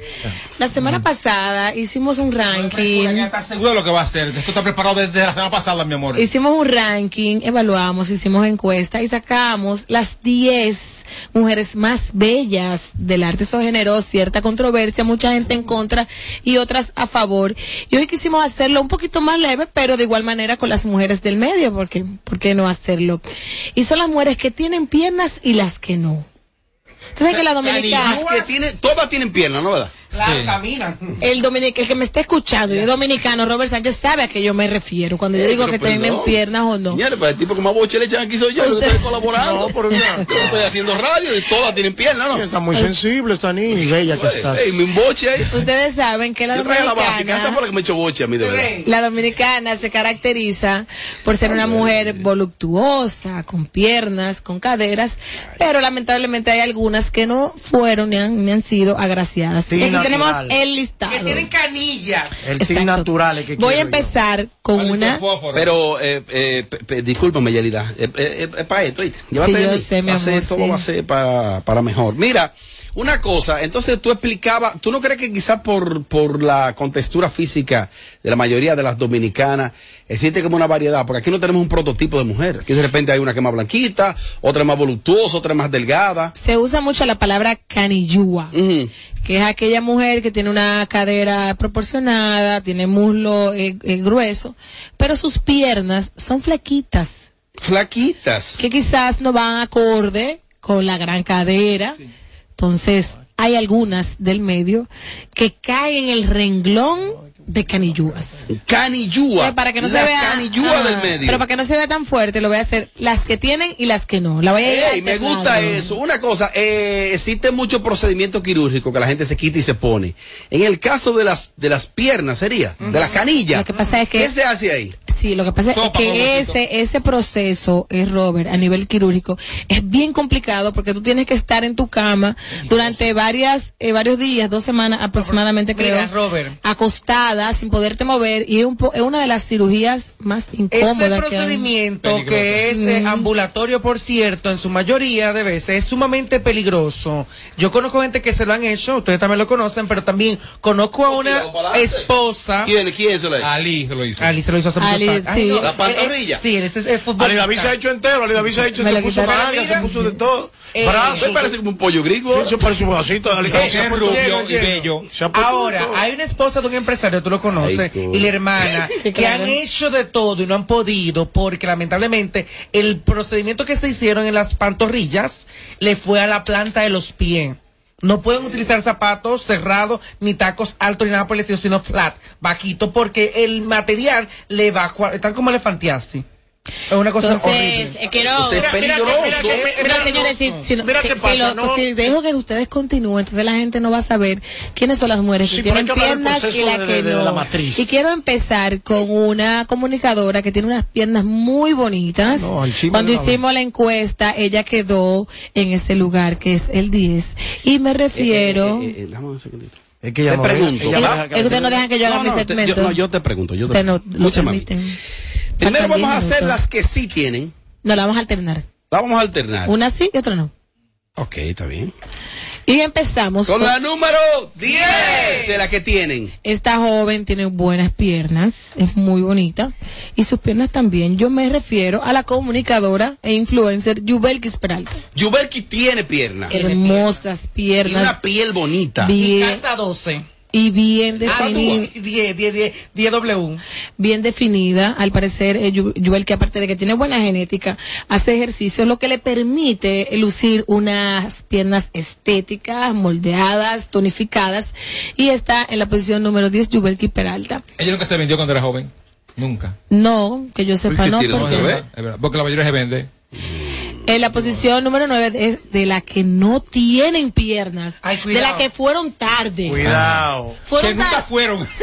la semana pasada hicimos un ranking. ¿Estás seguro de lo que va a hacer? Esto está preparado desde la semana pasada, mi amor. Hicimos un ranking, evaluamos, hicimos encuesta y sacamos las 10 mujeres más bellas del arte. Eso generó cierta controversia, mucha gente en contra y otras a favor. Y hoy quisimos hacerlo un poquito más leve, pero de igual manera con las mujeres del medio, porque ¿por qué no hacerlo? Y son las mujeres que tienen piernas y las que no. Entonces que la dominicana Las que tiene, todas tienen piernas, ¿no verdad? Claro, caminan. el dominic el que me está escuchando y es dominicano, Robert Sánchez, sabe a qué yo me refiero cuando yo Eh, digo pero que tienen piernas o no. Señores, pero el tipo que más boche le echan aquí soy yo, yo estoy colaborando. Yo estoy haciendo radio y todas tienen piernas, ¿no? Está muy sensible esta niña y bella que está. Ey, mi boche ahí. Ustedes saben que la Yo traía la básica, esa dominicana, fue la que me echó boche a mí, de verdad. la dominicana se caracteriza por ser una mujer voluptuosa, con piernas, con caderas, pero lamentablemente hay algunas que no fueron ni han, ni han sido agraciadas. Sí, aquí tenemos el listado. Que tienen canillas. El team natural es que Voy a quiero yo. empezar con una Pero, eh, eh, pe- pe- discúlpame, Yelida. Eh, eh, eh, para esto, ¿oíste? Llévate Sí, yo sé, mi Va a ser- amor, todo sí. va a ser para, para mejor. Mira, una cosa, entonces tú explicabas, ¿tú no crees que quizás por, por la contextura física de la mayoría de las dominicanas existe como una variedad? Porque aquí no tenemos un prototipo de mujer. Aquí de repente hay una que es más blanquita, otra es más voluptuosa, otra es más delgada. se usa mucho la palabra canillúa, que es aquella mujer que tiene una cadera proporcionada, tiene muslo eh, eh, grueso, pero sus piernas son flaquitas, Flaquitas. que quizás no van acorde con la gran cadera. Entonces, hay algunas del medio que caen en el renglón de canillúas. Canillúa. Eh, para que no la se vea canillúa del medio. Pero para que no se vea tan fuerte, lo voy a hacer las que tienen y las que no. La voy a ir Ey, me alternando. gusta eso. Una cosa, eh, existe mucho procedimiento quirúrgico que la gente se quita y se pone. En el caso de las de las piernas sería, de las canillas. Lo que pasa es que- ¿Qué se hace ahí? Sí, lo que pasa es que ese, ese proceso, es Robert, a nivel quirúrgico, es bien complicado porque tú tienes que estar en tu cama durante varias, eh, varios días, dos semanas aproximadamente, Mira, creo, Robert. Sin poderte mover, y es, un po- es una de las cirugías más incómodas que hay. procedimiento que es eh, Mm. ambulatorio, por cierto, en su mayoría de veces es sumamente peligroso. Yo conozco gente que se lo han hecho, ustedes también lo conocen, pero también conozco a una esposa. ¿Quién, quién se lo hizo? Ali se lo hizo. Ali se lo hizo hace muchos Ali, años. sí. no, ¿La eh, pantorrilla? eh, sí, él es, es futbolista. Ali David se ha hecho entero, Ali David se ha hecho, se puso nalga, se puso de todo. Eh, Brazos. Parece como un pollo gringo. Eso parece un vasito Ali Eh, Se ha es puesto rubio y bello. Se Ahora, hay una esposa de un empresario, tú lo conoces, Ay, y la hermana, <laughs> Sí, que han hecho de todo y no han podido, porque lamentablemente el procedimiento que se hicieron en las pantorrillas le fue a la planta de los pies. No pueden utilizar zapatos cerrados, ni tacos altos, ni nada por el estilo, sino flat, bajito, porque el material le va a están como elefantiasi. Es una cosa Entonces, horrible. eh, quiero... Entonces, es peligroso. mira, mira, señores, si, no. si, Mira si- qué si pasa, lo- ¿no? si dejo que ustedes continúen, entonces la gente no va a saber quiénes son las mujeres Sí, que tienen piernas y las de- que de- de no. la matriz. Y quiero empezar con una comunicadora que tiene unas piernas muy bonitas. No, Cuando de hicimos la encuesta, ella quedó en ese lugar que es el 10. Y me refiero... Eh, eh, eh, dame un segundito. Es que ella Te no deja- pregunto. ella Es- deja es que ustedes no dejan que yo haga No, mi no, te- segmento. yo, no, yo te pregunto. Yo te Ustedes no lo Escúchame a mí. permiten. Primero vamos a 10 hacer las que sí tienen. No, la vamos a alternar. La vamos a alternar. Una sí y otra no. Ok, está bien. Y empezamos Con con- la número 10 de la que tienen. Esta joven tiene buenas piernas, es muy bonita y sus piernas también. Yo me refiero a la comunicadora e influencer Yubelkis Peralta. Yubelki tiene pierna. Hermosas Y una piernas piel bonita. bien, Casa 12. Y bien Ah, definida. 10, 10, 10, 10 W. bien definida. Al parecer, eh, que aparte de que tiene buena genética, hace ejercicio, lo que le permite lucir unas piernas estéticas, moldeadas, tonificadas, y está en la posición número 10, Yubelki Peralta. Ella nunca se vendió cuando era joven. Nunca. No, que yo sepa, no, porque verdad, Porque la mayoría se vende. En la posición número 9 es de la que no tienen piernas, Ay, de la que fueron tarde. Cuidado. Fueron que nunca fueron. <laughs>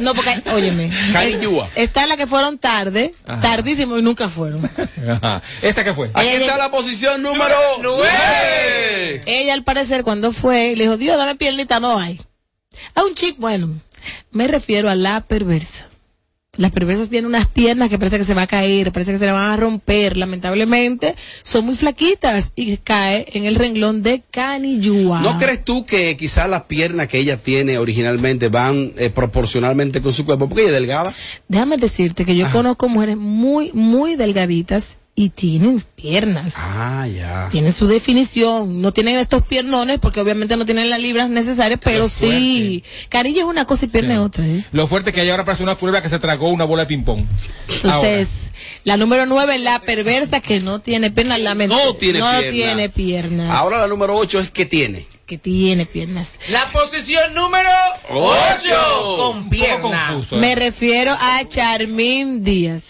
No, porque, óyeme, Cariñúa. está en la que fueron tarde, Ajá. tardísimo y nunca fueron. Ajá. ¿Esta qué fue? Aquí Ella- está la posición número 9. Ella al parecer cuando fue, le dijo, Dios, dame piernita, no hay. A un chico, bueno, me refiero a la perversa. Las perversas tienen unas piernas que parece que se va a caer, parece que se le van a romper. Lamentablemente, son muy flaquitas y cae en el renglón de canillúa. ¿No crees tú que quizás las piernas que ella tiene originalmente van eh, proporcionalmente con su cuerpo? Porque ella es delgada. Déjame decirte que yo conozco mujeres muy, muy delgaditas y tienen piernas. Ah, ya. Tienen su definición. No tienen estos piernones porque obviamente no tienen las libras necesarias, pero sí. Canilla es una cosa y pierna es otra. ¿eh? Lo fuerte que hay ahora parece una culebra que se tragó una bola de ping-pong. Entonces, la número nueve, la perversa que no tiene piernas. La No tiene no pierna. tiene piernas. Ahora la número 8 es que tiene. Que tiene piernas. La posición número Ocho. Con pierna. Me refiero a Charmín Díaz.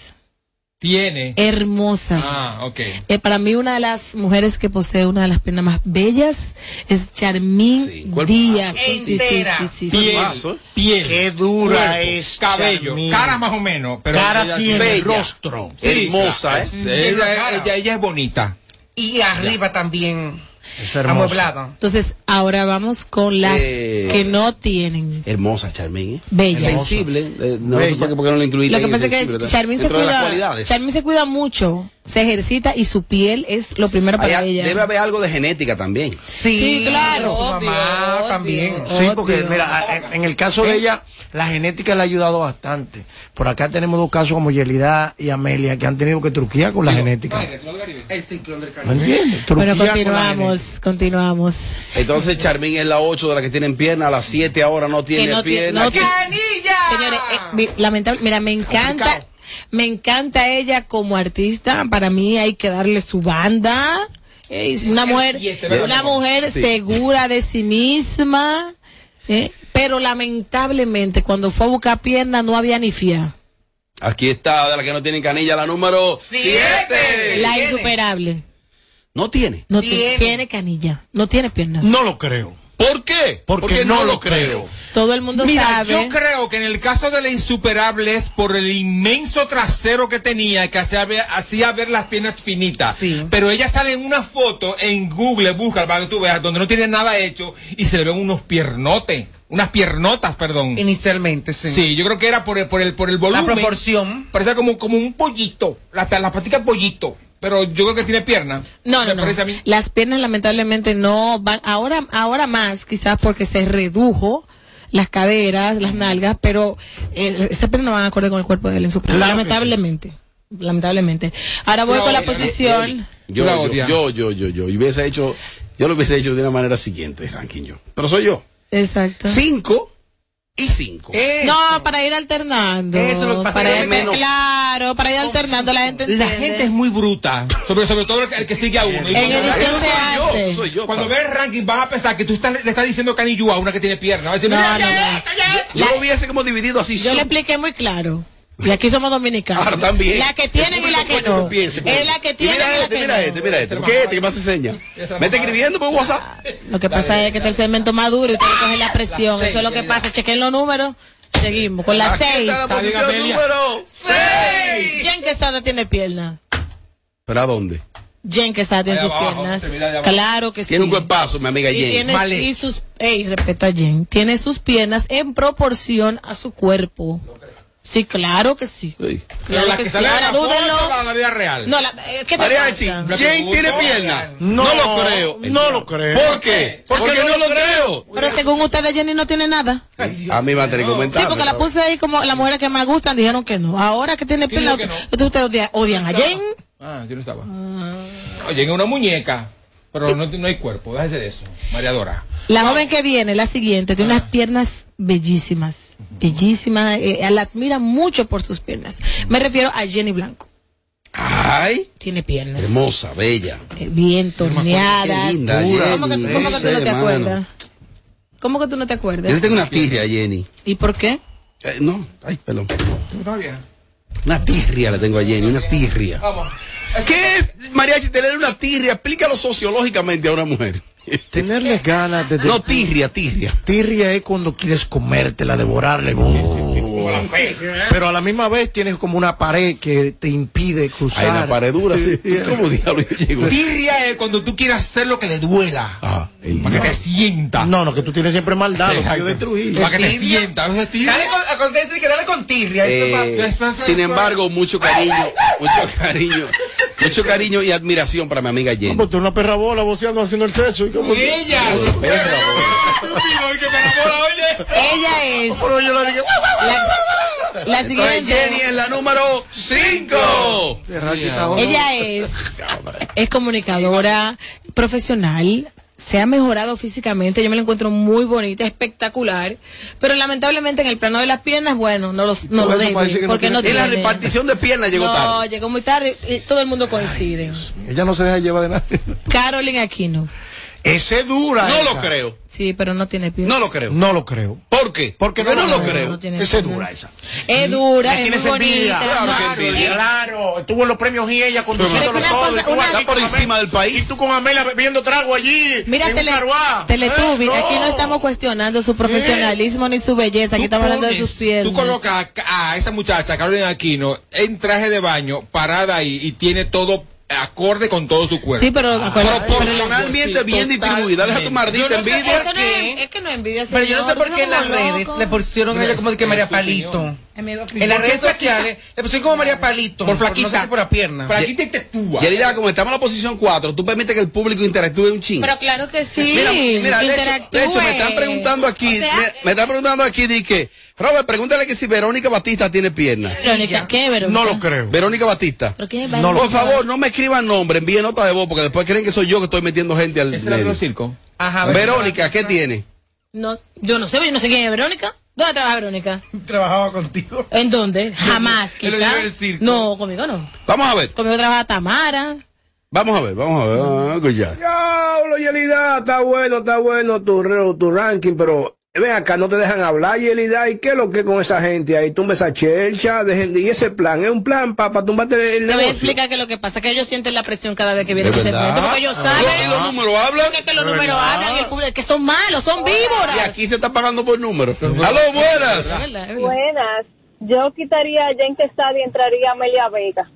Tiene. Hermosa. Ah, ok. Eh, para mí una de las mujeres que posee una de las piernas más bellas es Charmín Díaz. mazo. Sí, sí, sí, Entera. sí, sí, sí. Piel, Mazo, ¿eh? piel. Qué dura cuerpo, es Cabello, Charmín. cara más o menos. Pero Cara ella tiene, bella. rostro. Sí, Hermosa, claro. ¿eh? Ella, ella, ella es bonita. Y arriba también. Es hermosa. Amueblado. Entonces, ahora vamos con las Eh, que no tienen. Hermosa, Charmín, ¿eh? Bella. Sensible. eh, no Bella. sé por qué, por qué no la incluí. Lo que pasa es que Charmín se cuida, cualidades. Charmín se cuida mucho, se ejercita y su piel es lo primero para Hay- ella. Debe haber algo de genética también. Sí, Sí, claro, Su mamá obvio. también. Sí, porque Obvio. mira, en, en el caso de ella, la genética le ha ayudado bastante. Por acá tenemos dos casos como Yelida y Amelia que han tenido que truquear con la genética. El ciclón del ¿Me Caribe. entiendes? Bueno, Truquear con la continuamos, continuamos. Entonces Charmín es la 8 de las que tienen pierna, la 7 ahora no tiene no pierna. no ¿Qué- tiene- ¡Canilla! Señores, eh, lamentable, mira, me encanta, Complicado. Me encanta ella como artista. Para mí hay que darle su banda. Es una mujer, ¿verdad? una mujer Sí. segura de sí misma. ¿eh? Pero lamentablemente cuando fue a buscar pierna no había ni fia. Aquí está, de las que no tienen canilla, la número 7. La Tiene. insuperable. No tiene. No ti- Tiene. tiene canilla, no tiene pierna. No lo creo. ¿Por qué? Porque no lo creo. Todo el mundo Mira, sabe. yo creo que en el caso de la insuperable es por el inmenso trasero que tenía que hacía ver, hacía ver las piernas finitas. Sí. Pero ella sale en una foto en Google, busca para que tú veas, donde no tiene nada hecho y se le ven unos piernotes, unas piernotas, perdón. Inicialmente, sí. Sí, yo creo que era por el, por el, por el volumen. La proporción. Parecía como, como un pollito, las la paticas pollito. Pero yo creo que tiene pierna. No, no, no. parece a mí. Las piernas lamentablemente no van, ahora, ahora más, quizás porque se redujo las caderas, las nalgas, pero eh, esas piernas no van acorde con el cuerpo de él en su Claro que lamentablemente. Lamentablemente. Ahora voy con la posición. Yo, yo, yo, yo, yo, yo, y hubiese hecho, yo lo hubiese hecho de una manera siguiente, ranking yo. Pero soy yo. Exacto. 5 y 5. No, para ir alternando. Eso es lo que pasa, para ir, menos- Claro, para ir alternando la gente. La entiende. gente es muy bruta. Sobre, sobre todo el que, el que sigue a uno. Y En cuando- edición se yo, soy yo. Cuando ve el ranking van a pensar que tú estás- le estás diciendo canillú a una que tiene pierna. Va a decir, No, mira, no, ya, no. ya, ya. Yo lo hubiese como dividido así. Yo le expliqué muy claro. Y aquí somos dominicanos. Ahora también. La que tienen y la que no. Piense, Es la que Y tienen mira y la este, que mira no. este, mira este. ¿Qué este? ¿Qué más enseña? Me está escribiendo por WhatsApp. Lo que pasa es que está el segmento más duro y usted coge la presión. Eso es lo que pasa. Chequen los números. Seguimos con la Aquí 6. está la posición Amelia. número 6. Jen Quesada tiene pierna. ¿Pero a dónde? Jen Quesada tiene sus abajo, piernas. Claro que sí. Tiene un cuerpazo, mi amiga y tiene Vale. y sus ey, respeta a Jen. Tiene sus piernas en proporción a su cuerpo. Sí, claro que sí. Sí. Pero Claro la que que sí. sale en Ahora la foto dúdenlo. la vida real. No, la, eh, ¿qué te pasa? Jen tiene pierna. No, No, lo creo. no lo creo. ¿Por qué? Porque no lo creo. Pero según ustedes, Jenny no tiene nada. A mí me va a tener que Sí, comentar. porque la puse ahí como las mujeres que me gustan dijeron que no. Ahora que tiene ¿Quién pila, dijo que no? entonces ustedes odian, odian a Jen. Ah, yo no estaba. Oye, en una muñeca. Pero no, no hay cuerpo, déjese de eso. Mareadora. La joven que viene, la siguiente, tiene unas piernas bellísimas. Bellísimas. eh, la admira mucho por sus piernas. Me refiero a Jenny Blanco. Ay, Tiene piernas. hermosa, bella. eh, bien Qué torneadas. linda, ¿Cómo que, Jenny. cómo que No tú no te acuerdas? ¿Cómo que tú no te Yo acuerdas? le tengo una tirria a Jenny. ¿Y por qué? Eh, no, ay, perdón. Está bien. Una tirria le tengo a Jenny, una tirria. Vamos. ¿Qué es, Mariachi, tener una tirria? Explícalo sociológicamente a una mujer. Tenerle ganas de... No, tirria, tirria. Tirria es cuando quieres comértela, devorarle. Pero a la misma vez tienes como una pared que te impide cruzar. Hay una pared dura, sí. <laughs> ¿Cómo diablo yo llego? Tirria es cuando tú quieres hacer lo que le duela. Ah, Para que te sienta. No, no, que tú tienes siempre maldad. Sí, yo destruí. Para que te sienta. Dale con- dicen que dale con tirria. Eh, eso sin embargo, mucho cariño, mucho cariño, mucho cariño y admiración para mi amiga Jenny. Pues tú una perra bola voceando haciendo el sexo. ¿y cómo- Ella. Ella es. La, la Entonces, siguiente. Jenny es la número 5. Ella es, es comunicadora profesional. Se ha mejorado físicamente, yo me la encuentro muy bonita, espectacular, pero lamentablemente en el plano de las piernas, bueno, no, los, no lo debe, que no porque tiene- no Y la tiene. repartición de piernas llegó no, tarde. llegó muy tarde y todo el mundo coincide. Ella no se deja llevar de nadie. Carolyn Aquino. Ese dura. No esa. lo creo. Sí, pero no tiene piernas. No lo creo. No lo creo. ¿Por qué? Porque Porque no, no lo creo. tiene Ese dura esa. Es dura, Le es muy bonita. Claro que Claro, envidia. claro. Estuvo en los premios y ella conduciéndolo Pero una todo. cosa- una- Está por encima del país. Y tú con Amela bebiendo trago allí. Mira, en tele. Teletubby, Eh, no. aquí no estamos cuestionando su profesionalismo ni su belleza, aquí estamos hablando de sus piernas. Tú colocas a, a esa muchacha, Carolina Aquino, en traje de baño, parada ahí, y tiene todo acorde con todo su cuerpo. Sí, pero acuérdate- Proporcionalmente bien distribuida. Deja tu maldita no sé envidia. qué. Es que no envidia, Pero yo no sé por qué en las redes le pusieron a ella como de que María Palito. En las redes sociales le pusieron como María Palito. Por flaquita. sé por la pierna. Flaquita y tetúa. Yerida, como estamos en la posición 4, tú permites que el público interactúe un chingo. Pero claro que sí. Mira, mira, de hecho, interactúe. de hecho, me están preguntando aquí, O sea, me, me están preguntando aquí, di que, Robert, pregúntale que si Verónica Batista tiene piernas. Verónica, ¿qué, Verónica? No lo creo. Verónica Batista. ¿Pero quién es No lo Por favor, no me escriban nombre, envíen nota de voz, porque después creen que soy yo que estoy metiendo gente al ¿Es el circo? Ajá, Verónica, ¿qué tiene? No, yo no sé, yo no sé quién es Verónica. ¿Dónde trabaja Verónica? Trabajaba contigo. ¿En dónde? Jamás, circo. No, conmigo no. Vamos a ver, Conmigo trabaja Tamara. vamos a ver, vamos a ver, vamos a escuchar. Diablo, Yelida, está bueno, está bueno tu ranking, pero ven acá, no te dejan hablar, Yelida, ¿y qué es lo que con esa gente ahí? Tumba esa chelcha, dejen- y ese plan, ¿es un plan para tumbarte el Te voy a explicar que lo que pasa es que ellos sienten la presión cada vez que viene ¿Es ese verdad? segmento, porque ellos Ah. saben ¿Y los números hablan? que, que los ¿Es números hablan y el público, que son malos, son víboras. Y aquí se está pagando por números. ¡Aló, buenas! Buenas. Yo quitaría a Jen Quesada y entraría a Amelia Vega.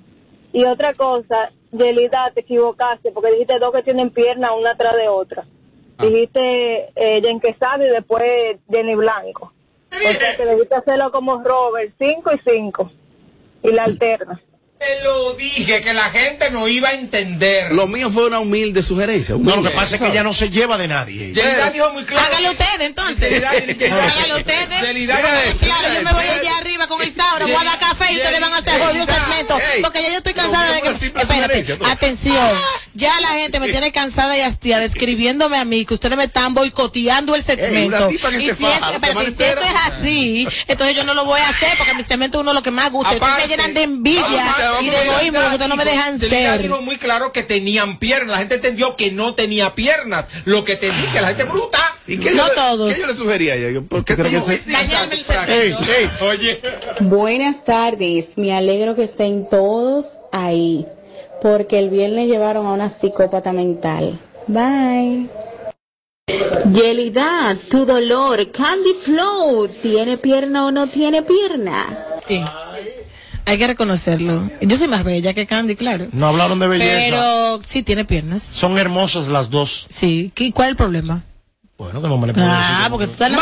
Y otra cosa, Yelida, te equivocaste porque dijiste dos que tienen piernas una atrás de otra. Dijiste eh, Jen Quesada y después Jenny Blanco. O sea que debiste hacerlo como Robert, cinco y cinco. Y la alterna. Te lo dije, que la gente no iba a entender. Lo mío fue una humilde sugerencia. No, lo que pasa es que ella no se lleva de nadie. Yelida dijo muy claro. Hágalo ustedes entonces. Hágalo ustedes. Yelida- Claro, yo me voy allá arriba con Isaura, voy a dar café y ustedes van a hacer jodido segmento. Porque ya yo estoy cansada de que. Espérate, atención. Ya la gente me tiene cansada y hastiada escribiéndome a mí que ustedes me están boicoteando el segmento. una tipa que y se si, faja es, la espérate, semana y si esto es así, entonces yo no lo voy a hacer porque mi segmento es uno de los que más gusta. Ustedes me llenan de envidia vamos, y de egoísmo lo que ustedes no me dijo- dejan ser. dijo muy claro que tenían piernas. La gente entendió que no tenía piernas. Lo que te dije, la gente bruta. ¿Y qué, No yo, todos. qué yo le sugería a ella? ¿Por qué cree que tú- se- Dañarme el segmento. Ey, ey. Oye. Buenas tardes, me alegro que estén todos ahí, porque el viernes llevaron a una psicópata mental. Bye. Yelida, tu dolor, Candy Flow, ¿tiene pierna o no tiene pierna? Sí. Hay que reconocerlo. Yo soy más bella que Candy, claro. No hablaron de belleza. Pero sí tiene piernas. Son hermosas las dos. Sí. ¿Qué- ¿Cuál es el problema? Bueno, que no me le puedo Ah, decir. porque tú estás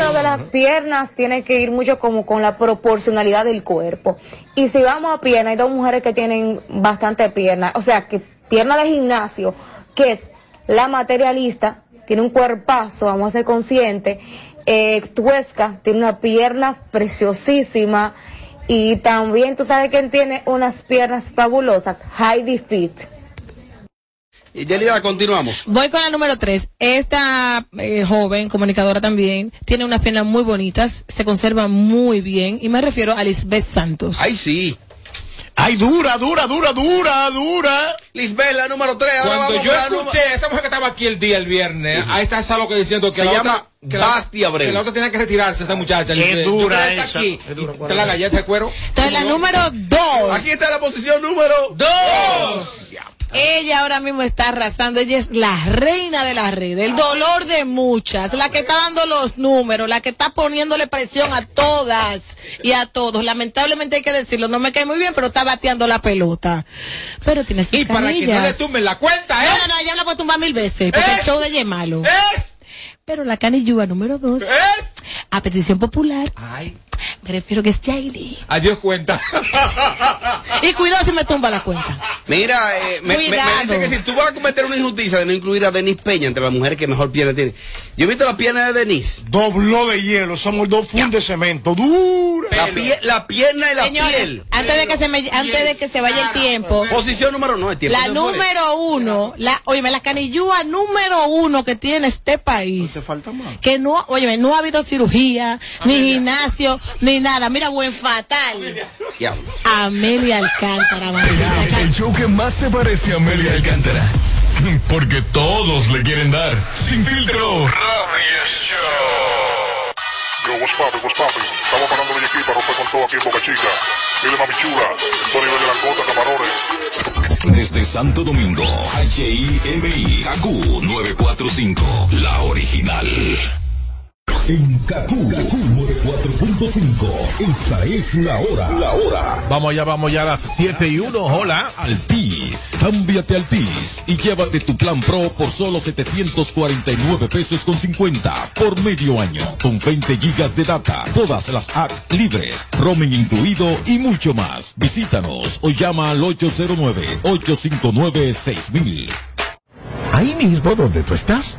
Lo de las piernas tiene que ir mucho como con la proporcionalidad del cuerpo. Y si vamos a piernas, hay dos mujeres que tienen bastante piernas. O sea, que pierna de gimnasio, que es la materialista, tiene un cuerpazo, vamos a ser conscientes. Eh, Tuesca tiene una pierna preciosísima. Y también, tú sabes quién tiene unas piernas fabulosas, Heidi Fit. Y Yelida, continuamos. Voy con la número tres. Esta eh, joven, comunicadora también, tiene unas piernas muy bonitas, se conserva muy bien, y me refiero a Lisbeth Santos. Ay, sí. Ay, dura, dura, dura, dura, dura. Lisbeth, la número 3. Ahora Cuando vamos yo escuché a esa mujer que estaba aquí el día, el viernes, ahí está esa loca diciendo que Se la llama otra, que Basti Abreu. Que la otra tenía que retirarse, esa muchacha. Yo dura está esa, Aquí, es dura, te la galleta de cuero. Entonces, la número dos. Aquí está la posición número ¡Dos! Ella ahora mismo está arrasando, ella es la reina de la red, el dolor de muchas, la que está dando los números, la que está poniéndole presión a todas y a todos. Lamentablemente hay que decirlo, no me cae muy bien, pero está bateando la pelota. Pero tiene sus Y para que no le tumben la cuenta, ¿eh? No, no, no, ya la puedo tumbar mil veces, porque el show de ella es malo. Es, Pero la canillúa número dos, es. a petición popular, Ay, Prefiero que es JD. Adiós cuenta. Y cuidado si me tumba la cuenta. Mira, eh, me, me- dice que si tú vas a cometer una injusticia de no incluir a Denise Peña entre las mujeres que mejor pierna tiene. Yo he visto la pierna de Denise. Dobló de hielo, somos dos fundes de cemento, dura. La, pie- la pierna y la Señores, piel. antes de que se me, antes de que se vaya el tiempo. Posición número no, el tiempo La número uno, la, óyeme, la canillúa número uno que tiene este país. falta más. Que no, óyeme, no ha habido cirugía, ni gimnasio, ni nada. Mira, buen fatal. Amelia Alcántara, maldita El show que más se parece a Amelia Alcántara. <laughs> Porque todos le quieren dar. Sin filtro. Radio Show. Yo, what's poppin', what's poppin'? Estamos parando de aquí para romper con todo aquí en Boca Chica. Dile mami chula, todo nivel de langota, camarones. Desde Santo Domingo, HIMI, KQ 945, la original. En Kaku, Kaku 4.5. Esta es la hora. La hora. Vamos ya, vamos ya a las 7 y 1. Hola. Altis. Cámbiate Altis y llévate tu plan Pro por solo 749 pesos con 50 por medio año. Con 20 gigas de data, todas las apps libres, roaming incluido y mucho más. Visítanos o llama al 809-859-6000. Ahí mismo donde tú estás.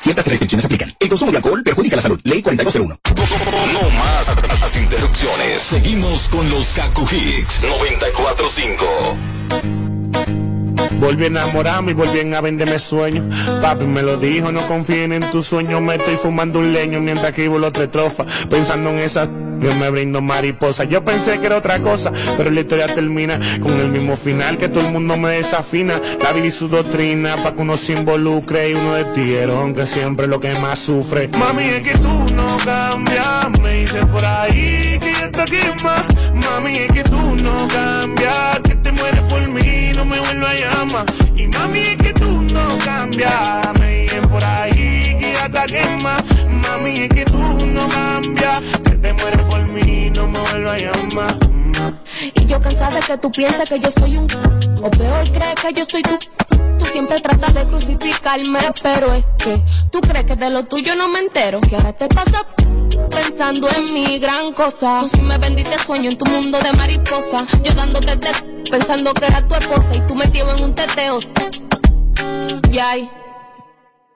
Ciertas restricciones aplican. El consumo de alcohol perjudica la salud. Ley 4201. No más las interrupciones. Seguimos con los Kaku Hicks 945. Volví a enamorarme y volví a venderme sueños. Papi me lo dijo, no confíen en tus sueños. Me estoy fumando un leño mientras escribo la otra estrofa. Pensando en esa, yo me brindo mariposa. Yo pensé que era otra cosa, pero la historia termina con el mismo final que todo el mundo me desafina. La vida y su doctrina, pa' que uno se involucre y uno de tierón, que siempre es lo que más sufre. Mami, es que tú no cambias, me dicen por ahí que ya está aquí más. Mami, es que tú no cambias, que te mueres por mí, no me vuelvo a llamar. Y mami, es que tú no cambias, me dicen por ahí que ya aquí más. Mami, es que tú no cambias, que te mueres por mí, no me vuelvo a llamar. Y yo cansada de que tú pienses que yo soy un o peor crees que yo soy tú. Tú siempre tratas de crucificarme, pero es que tú crees que de lo tuyo no me entero. Que ahora te pasa pensando en mi gran cosa. Tú sí me vendiste sueño en tu mundo de mariposa. Yo dándote de pensando que era tu esposa y tú metido en un teteo. Y ay,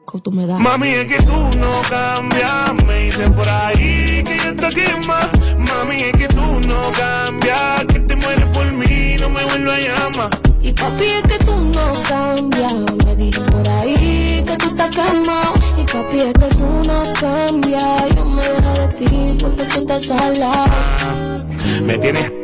¿cómo tú me das? Mami, es que tú no cambias, me dicen por ahí que yo aquí más. Mami, es que tú no cambias, que te mueres por mí, no me vuelvo a llamar. Y papi, es que tú no cambias. Me dicen por ahí que tú estás quemado. Y papi, es que tú no cambias. Yo me dejo de ti porque tú estás al lado. Me tienes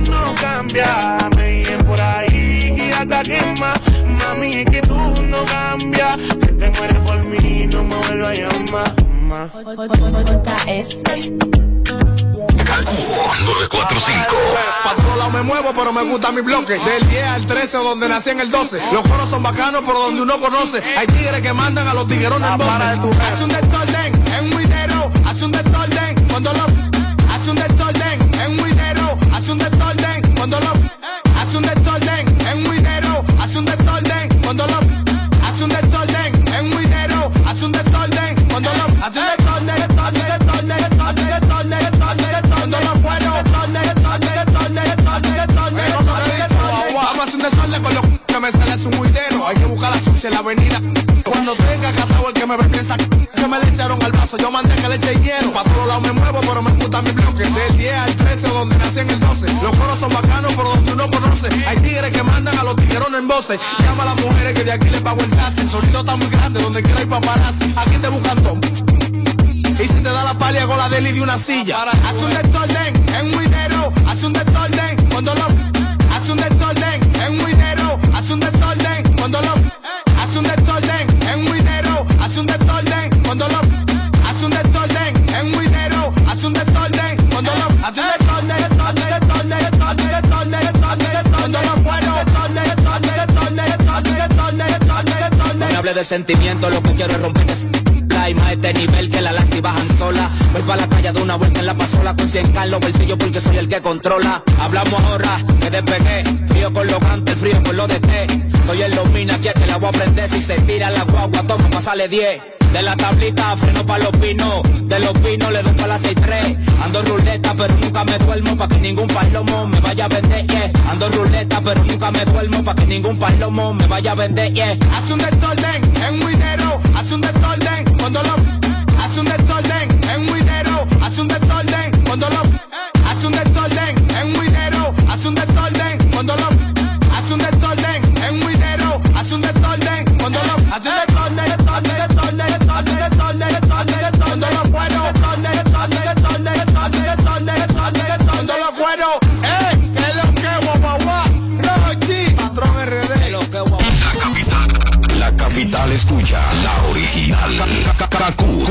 no cambias me dicen por ahí aquí hasta aquí más. Mami, es que tú no cambias. Que te mueres por mí, no me vuelvas a llamar. ma. Kaku 945. Pa' todos lados me muevo, pero me gusta mi bloque. Del 10 al 13, donde nací en el 12. Los coros son bacanos, por donde uno conoce. Hay tigres que mandan a los tiguerones en voces. Hace un desorden en un video. Hace un desorden en la avenida. Cuando tenga catado el que me ve piensa que me le echaron al vaso. Yo mandé que le eche hielo. Pa' todos lados me muevo, pero me gusta mi bloque. Del 10 al 13, donde nací en el 12. Los coros son bacanos, por donde uno conoce. Hay tigres que mandan a los tiguerones en voces. Llama a las mujeres que de aquí les pago el taxi. El sonido está muy grande, donde quiera hay paparazzi. Aquí te buscan todo. Y si te da la palia con la deli de una silla. Hace un desorden de sentimientos, lo que quiero es romper y más este nivel que la laxi bajan sola. Voy pa' la calle de una vuelta en la pasola con 100 k en los bolsillos porque soy el que controla. Hablamos ahora, me despegué. Frío con los gantes, frío con lo de té. Estoy en los minas, aquí es que la voy a prender. Si se tira la guagua, toma, pasale 10. De la tablita, freno pa' los pinos. De los pinos le doy pa' la 6-3. Ando ruleta, pero nunca me duermo pa' que ningún palomo me vaya a vender, yeah. Ando ruleta, pero nunca me duermo pa' que ningún palomo me vaya a vender, yeah. Hace un desorden en un video. Hace un desorden cuando lo.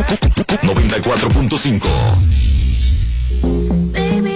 94.5.